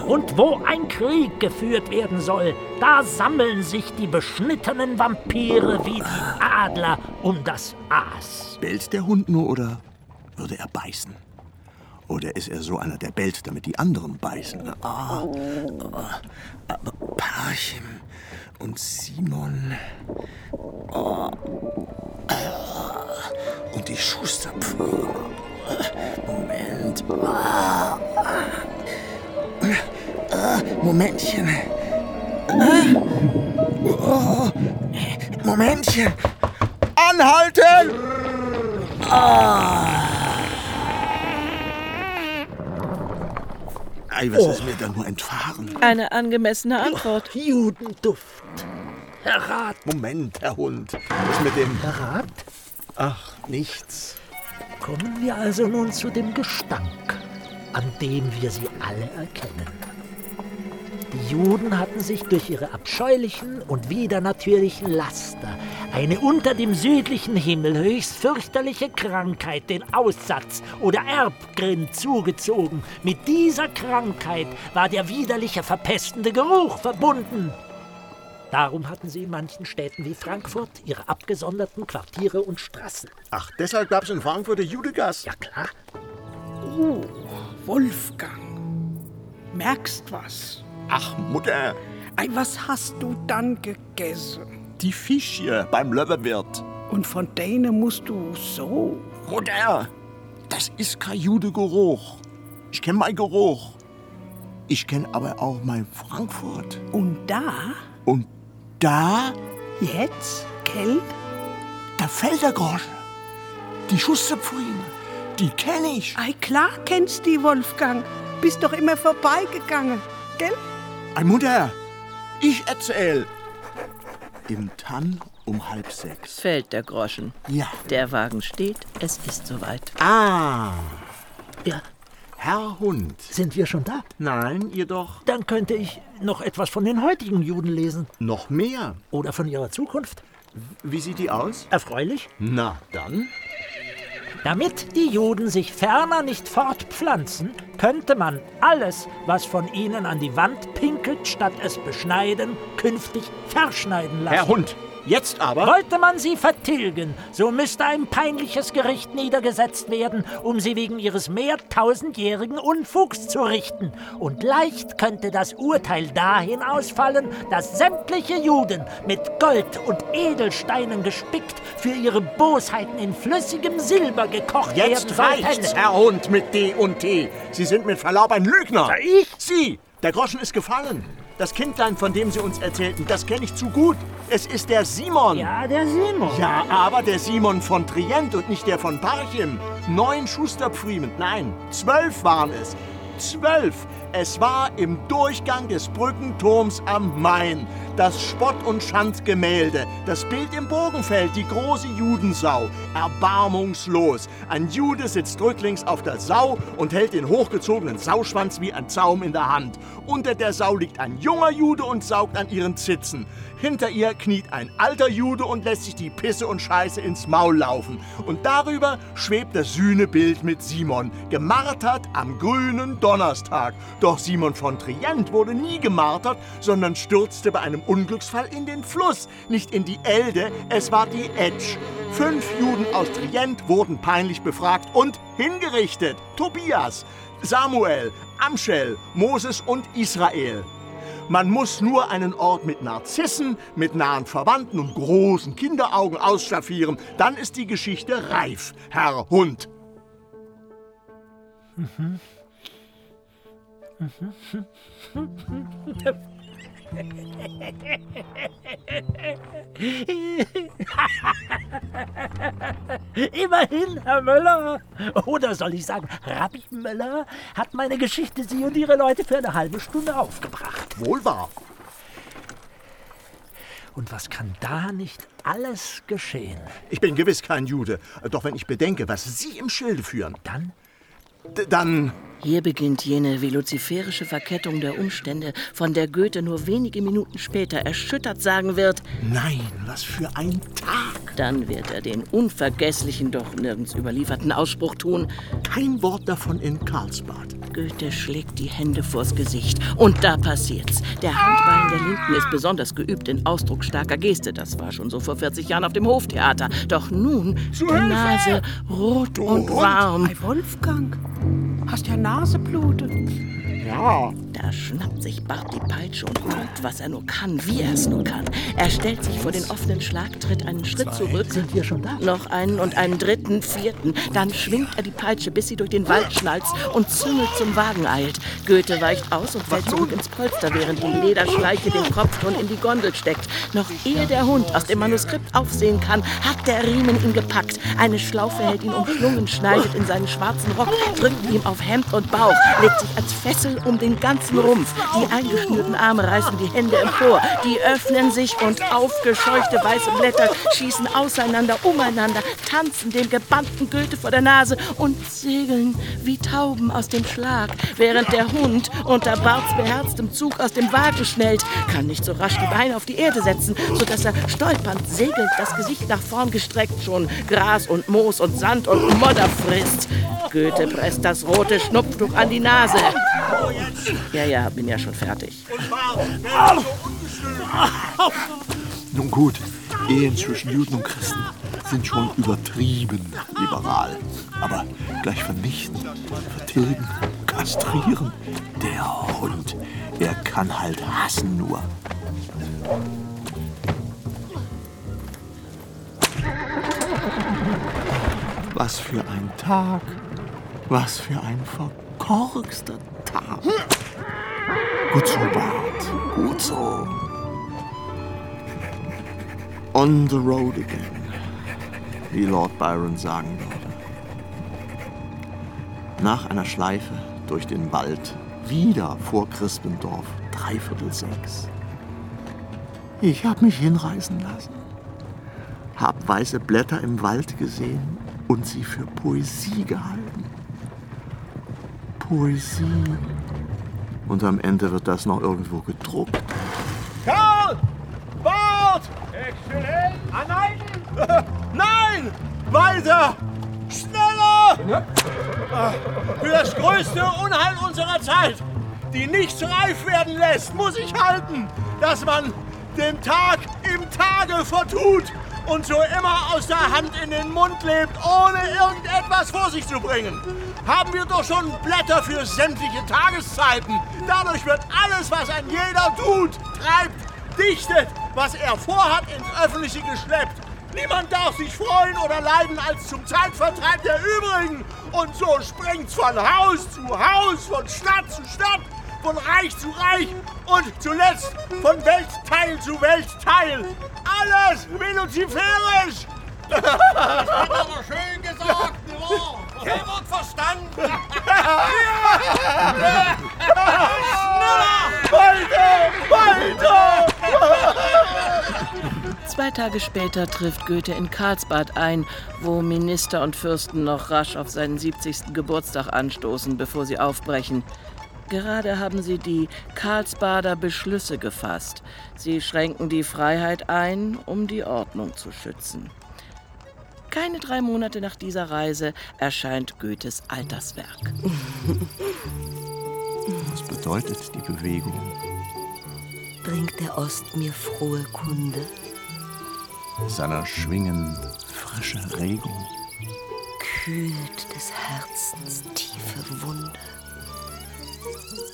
Und wo ein Krieg geführt werden soll, da sammeln sich die beschnittenen Vampire wie die Adler um das Aas. Bellt der Hund nur oder würde er beißen? Oder ist er so einer, der bellt, damit die anderen beißen? Ah, ah, aber Parchim und Simon. Ah, ah, und die Schusterpfrühe. Moment. Ah, ah, Momentchen. Ah, oh, Momentchen. Anhalten! Ah. Ei, was Oh. ist mir da nur entfahren? Eine angemessene Antwort. Judenduft. Herr Rat. Moment, Herr Hund. Was mit dem... Herr Rat? Ach, nichts. Kommen wir also nun zu dem Gestank, an dem wir sie alle erkennen. Die Juden hatten sich durch ihre abscheulichen und widernatürlichen Laster eine unter dem südlichen Himmel höchst fürchterliche Krankheit, den Aussatz oder Erbgrind zugezogen. Mit dieser Krankheit war der widerliche, verpestende Geruch verbunden. Darum hatten sie in manchen Städten wie Frankfurt ihre abgesonderten Quartiere und Straßen. Ach, deshalb gab's in Frankfurt der Judegas? Ja, klar. Oh, Wolfgang. Merkst was? Ach, Mutter. Ei, was hast du dann gegessen? Die Fisch hier beim Löwenwirt. Und von denen musst du so. Mutter, das ist kein Judegeruch. Ich kenn meinen Geruch. Ich kenn aber auch mein Frankfurt. Und da? Und da? Jetzt, Kell? Da fällt der Groschen. Die Schusterzäpfrine, die kenn ich. Ei, klar kennst die, Wolfgang. Bist doch immer vorbeigegangen, gell? Ei, Mutter, ich erzähl. Im Tann um halb sechs. Fällt der Groschen. Ja. Der Wagen steht, es ist soweit. Ah. Ja. Herr Hund. Sind wir schon da? Nein, ihr doch. Dann könnte ich noch etwas von den heutigen Juden lesen. Noch mehr? Oder von ihrer Zukunft. Wie sieht die aus? Erfreulich. Na, dann. Damit die Juden sich ferner nicht fortpflanzen, könnte man alles, was von ihnen an die Wand pinkelt, statt es beschneiden, künftig verschneiden lassen. Herr Hund, jetzt aber. Wollte man sie vertilgen, so müsste ein peinliches Gericht niedergesetzt werden, um sie wegen ihres mehrtausendjährigen Unfugs zu richten. Und leicht könnte das Urteil dahin ausfallen, dass sämtliche Juden mit Gold und Edelsteinen gespickt für ihre Bosheiten in flüssigem Silber gekocht Jetzt werden reicht's, sollten. Herr Hund, mit D und T. Sie sind mit Verlaub ein Lügner. Ja, ich? Sie, der Groschen ist gefallen. Das Kindlein, von dem Sie uns erzählten, das kenne ich zu gut. Es ist der Simon. Ja, der Simon. Ja, aber der Simon von Trient und nicht der von Parchim. Neun Schusterpfriemen, nein, zwölf waren es. Zwölf. Es war im Durchgang des Brückenturms am Main. Das Spott- und Schandgemälde. Das Bild im Bogenfeld, die große Judensau. Erbarmungslos. Ein Jude sitzt rücklings auf der Sau und hält den hochgezogenen Sauschwanz wie ein Zaum in der Hand. Unter der Sau liegt ein junger Jude und saugt an ihren Zitzen. Hinter ihr kniet ein alter Jude und lässt sich die Pisse und Scheiße ins Maul laufen. Und darüber schwebt das Sühnebild mit Simon, gemartert am grünen Donnerstag. Doch Simon von Trient wurde nie gemartert, sondern stürzte bei einem Unglücksfall in den Fluss, nicht in die Elde, es war die Etsch. Fünf Juden aus Trient wurden peinlich befragt und hingerichtet. Tobias, Samuel, Amschel, Moses und Israel. Man muss nur einen Ort mit Narzissen, mit nahen Verwandten und großen Kinderaugen ausstaffieren. Dann ist die Geschichte reif, Herr Hund. Mhm. Immerhin, Herr Möller, oder soll ich sagen, Rabbi Möller, hat meine Geschichte Sie und Ihre Leute für eine halbe Stunde aufgebracht. Wohl wahr. Und was kann da nicht alles geschehen? Ich bin gewiss kein Jude. Doch wenn ich bedenke, was Sie im Schilde führen. Dann? D dann. Hier beginnt jene veluziferische Verkettung der Umstände, von der Goethe nur wenige Minuten später erschüttert sagen wird: Nein, was für ein Tag! Dann wird er den unvergesslichen, doch nirgends überlieferten Ausspruch tun: Kein Wort davon in Karlsbad. Goethe schlägt die Hände vors Gesicht. Und da passiert's. Der Handballen der Linken ist besonders geübt in ausdrucksstarker Geste. Das war schon so vor 40 Jahren auf dem Hoftheater. Doch nun die Nase rot und warm. Ei, Wolfgang, hast ja Naseblutet. Ja. Da schnappt sich Bart die Peitsche und guckt, was er nur kann, wie er es nur kann. Er stellt sich vor den offenen Schlag, tritt einen Schritt zurück. Sind wir schon da? Noch einen und einen dritten, vierten. Dann schwingt er die Peitsche, bis sie durch den Wald schnalzt und züngelt zum Wagen eilt. Goethe weicht aus und fällt zurück ins Polster, während die Lederschleiche den Kopf schon in die Gondel steckt. Noch ehe der Hund aus dem Manuskript aufsehen kann, hat der Riemen ihn gepackt. Eine Schlaufe hält ihn umschlungen, schneidet in seinen schwarzen Rock, drückt ihm auf Hemd und Bauch, legt sich als Fessel um den ganzen Rumpf. Die eingeschnürten Arme reißen die Hände empor. Die öffnen sich und aufgescheuchte weiße Blätter schießen auseinander, umeinander, tanzen dem gebannten Goethe vor der Nase und segeln wie Tauben aus dem Schlag, während der Hund unter Barts beherztem Zug aus dem Wagen schnellt, kann nicht so rasch die Beine auf die Erde setzen, sodass er stolpernd segelt, das Gesicht nach vorn gestreckt, schon Gras und Moos und Sand und Modder frisst. Goethe presst das rote Schnupftuch an die Nase. Ja, ja, bin ja schon fertig. Nun gut, Ehen zwischen Juden und Christen sind schon übertrieben liberal. Aber gleich vernichten, vertilgen, kastrieren. Der Hund, er kann halt hassen nur. Was für ein Tag. Was für ein verkorkster Tag. Gut so, Bart. Gut so. On the road again, wie Lord Byron sagen würde. Nach einer Schleife durch den Wald, wieder vor Crispendorf, dreiviertel sechs. Ich hab mich hinreißen lassen, hab weiße Blätter im Wald gesehen und sie für Poesie gehalten. Poesie. Und am Ende wird das noch irgendwo gedruckt. Karl! Bart! Exzellent! Anhalten! Nein! Weiter! Schneller! Für das größte Unheil unserer Zeit, die nichts reif werden lässt, muss ich halten, dass man den Tag im Tage vertut und so immer aus der Hand in den Mund lebt, ohne irgendetwas vor sich zu bringen. Haben wir doch schon Blätter für sämtliche Tageszeiten. Dadurch wird alles, was ein jeder tut, treibt, dichtet, was er vorhat, ins Öffentliche geschleppt. Niemand darf sich freuen oder leiden als zum Zeitvertreib der übrigen. Und so springt's von Haus zu Haus, von Stadt zu Stadt, von Reich zu Reich und zuletzt von Weltteil zu Weltteil. Alles miluziferisch! Das hat aber schön gesagt, ja. Sehr gut verstanden. Weiter! Weiter! Zwei Tage später trifft Goethe in Karlsbad ein, wo Minister und Fürsten noch rasch auf seinen 70. Geburtstag anstoßen, bevor sie aufbrechen. Gerade haben sie die Karlsbader Beschlüsse gefasst. Sie schränken die Freiheit ein, um die Ordnung zu schützen. Keine drei Monate nach dieser Reise erscheint Goethes Alterswerk. Was bedeutet die Bewegung? Bringt der Ost mir frohe Kunde? Seiner Schwingen frische Regung. Kühlt des Herzens tiefe Wunde.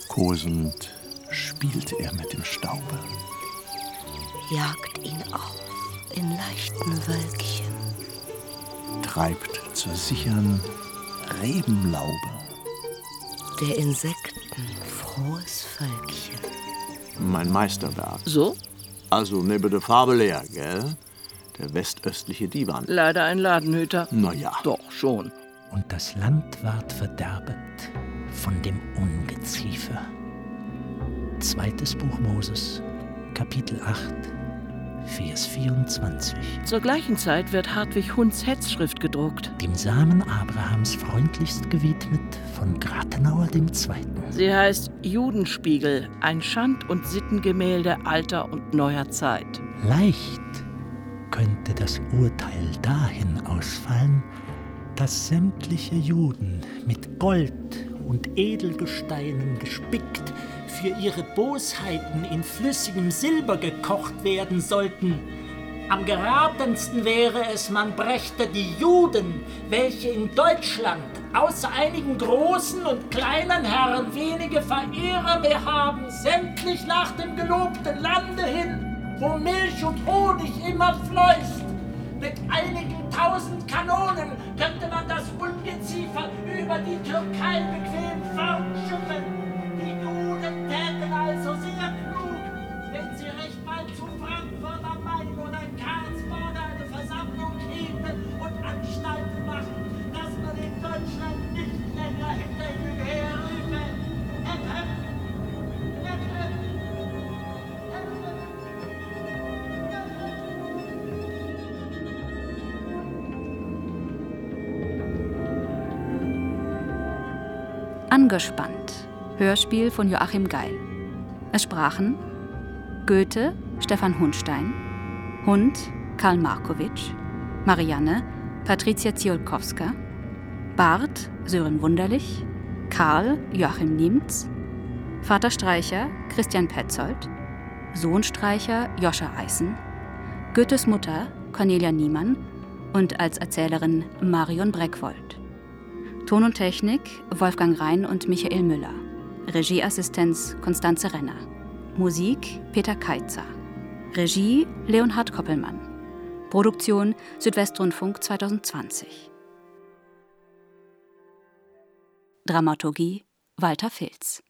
Kosend spielt er mit dem Staube. Jagt ihn auf in leichten Wölkchen. Treibt zur sichern Rebenlaube. Der Insekten frohes Völkchen. Mein Meisterwerk. So? Also neben der Farbe leer, gell? Der westöstliche Divan. Leider ein Ladenhüter. Na ja. Doch, schon. Und das Land ward verderbet von dem Ungeziefer. Zweites Buch Moses, Kapitel 8, Vers 24. Zur gleichen Zeit wird Hartwig Hunds Hetzschrift gedruckt. Dem Samen Abrahams freundlichst gewidmet von Gratenauer II. Sie heißt Judenspiegel, ein Schand- und Sittengemälde alter und neuer Zeit. Leicht könnte das Urteil dahin ausfallen, dass sämtliche Juden mit Gold und Edelgesteinen gespickt für ihre Bosheiten in flüssigem Silber gekocht werden sollten. Am geratensten wäre es, man brächte die Juden, welche in Deutschland außer einigen großen und kleinen Herren wenige Verehrer mehr haben, sämtlich nach dem gelobten Lande hin, wo Milch und Honig immer fließt. Mit einigen tausend Kanonen könnte man das Ungeziefer über die Türkei bequem fortschiffen. Angespannt. Hörspiel von Joachim Geil. Es sprachen Goethe, Stefan Hundstein, Hund, Karl Markowitsch, Marianne, Patricia Ziolkowska, Bart, Sören Wunderlich, Karl, Joachim Niemz, Vater Streicher, Christian Petzold, Sohnstreicher Joscha Eisen, Goethes Mutter Cornelia Niemann und als Erzählerin Marion Breckwold. Ton und Technik Wolfgang Rhein und Michael Müller. Regieassistenz Konstanze Renner. Musik Peter Keitzer. Regie Leonhard Koppelmann. Produktion Südwestrundfunk 2020. Dramaturgie Walter Filz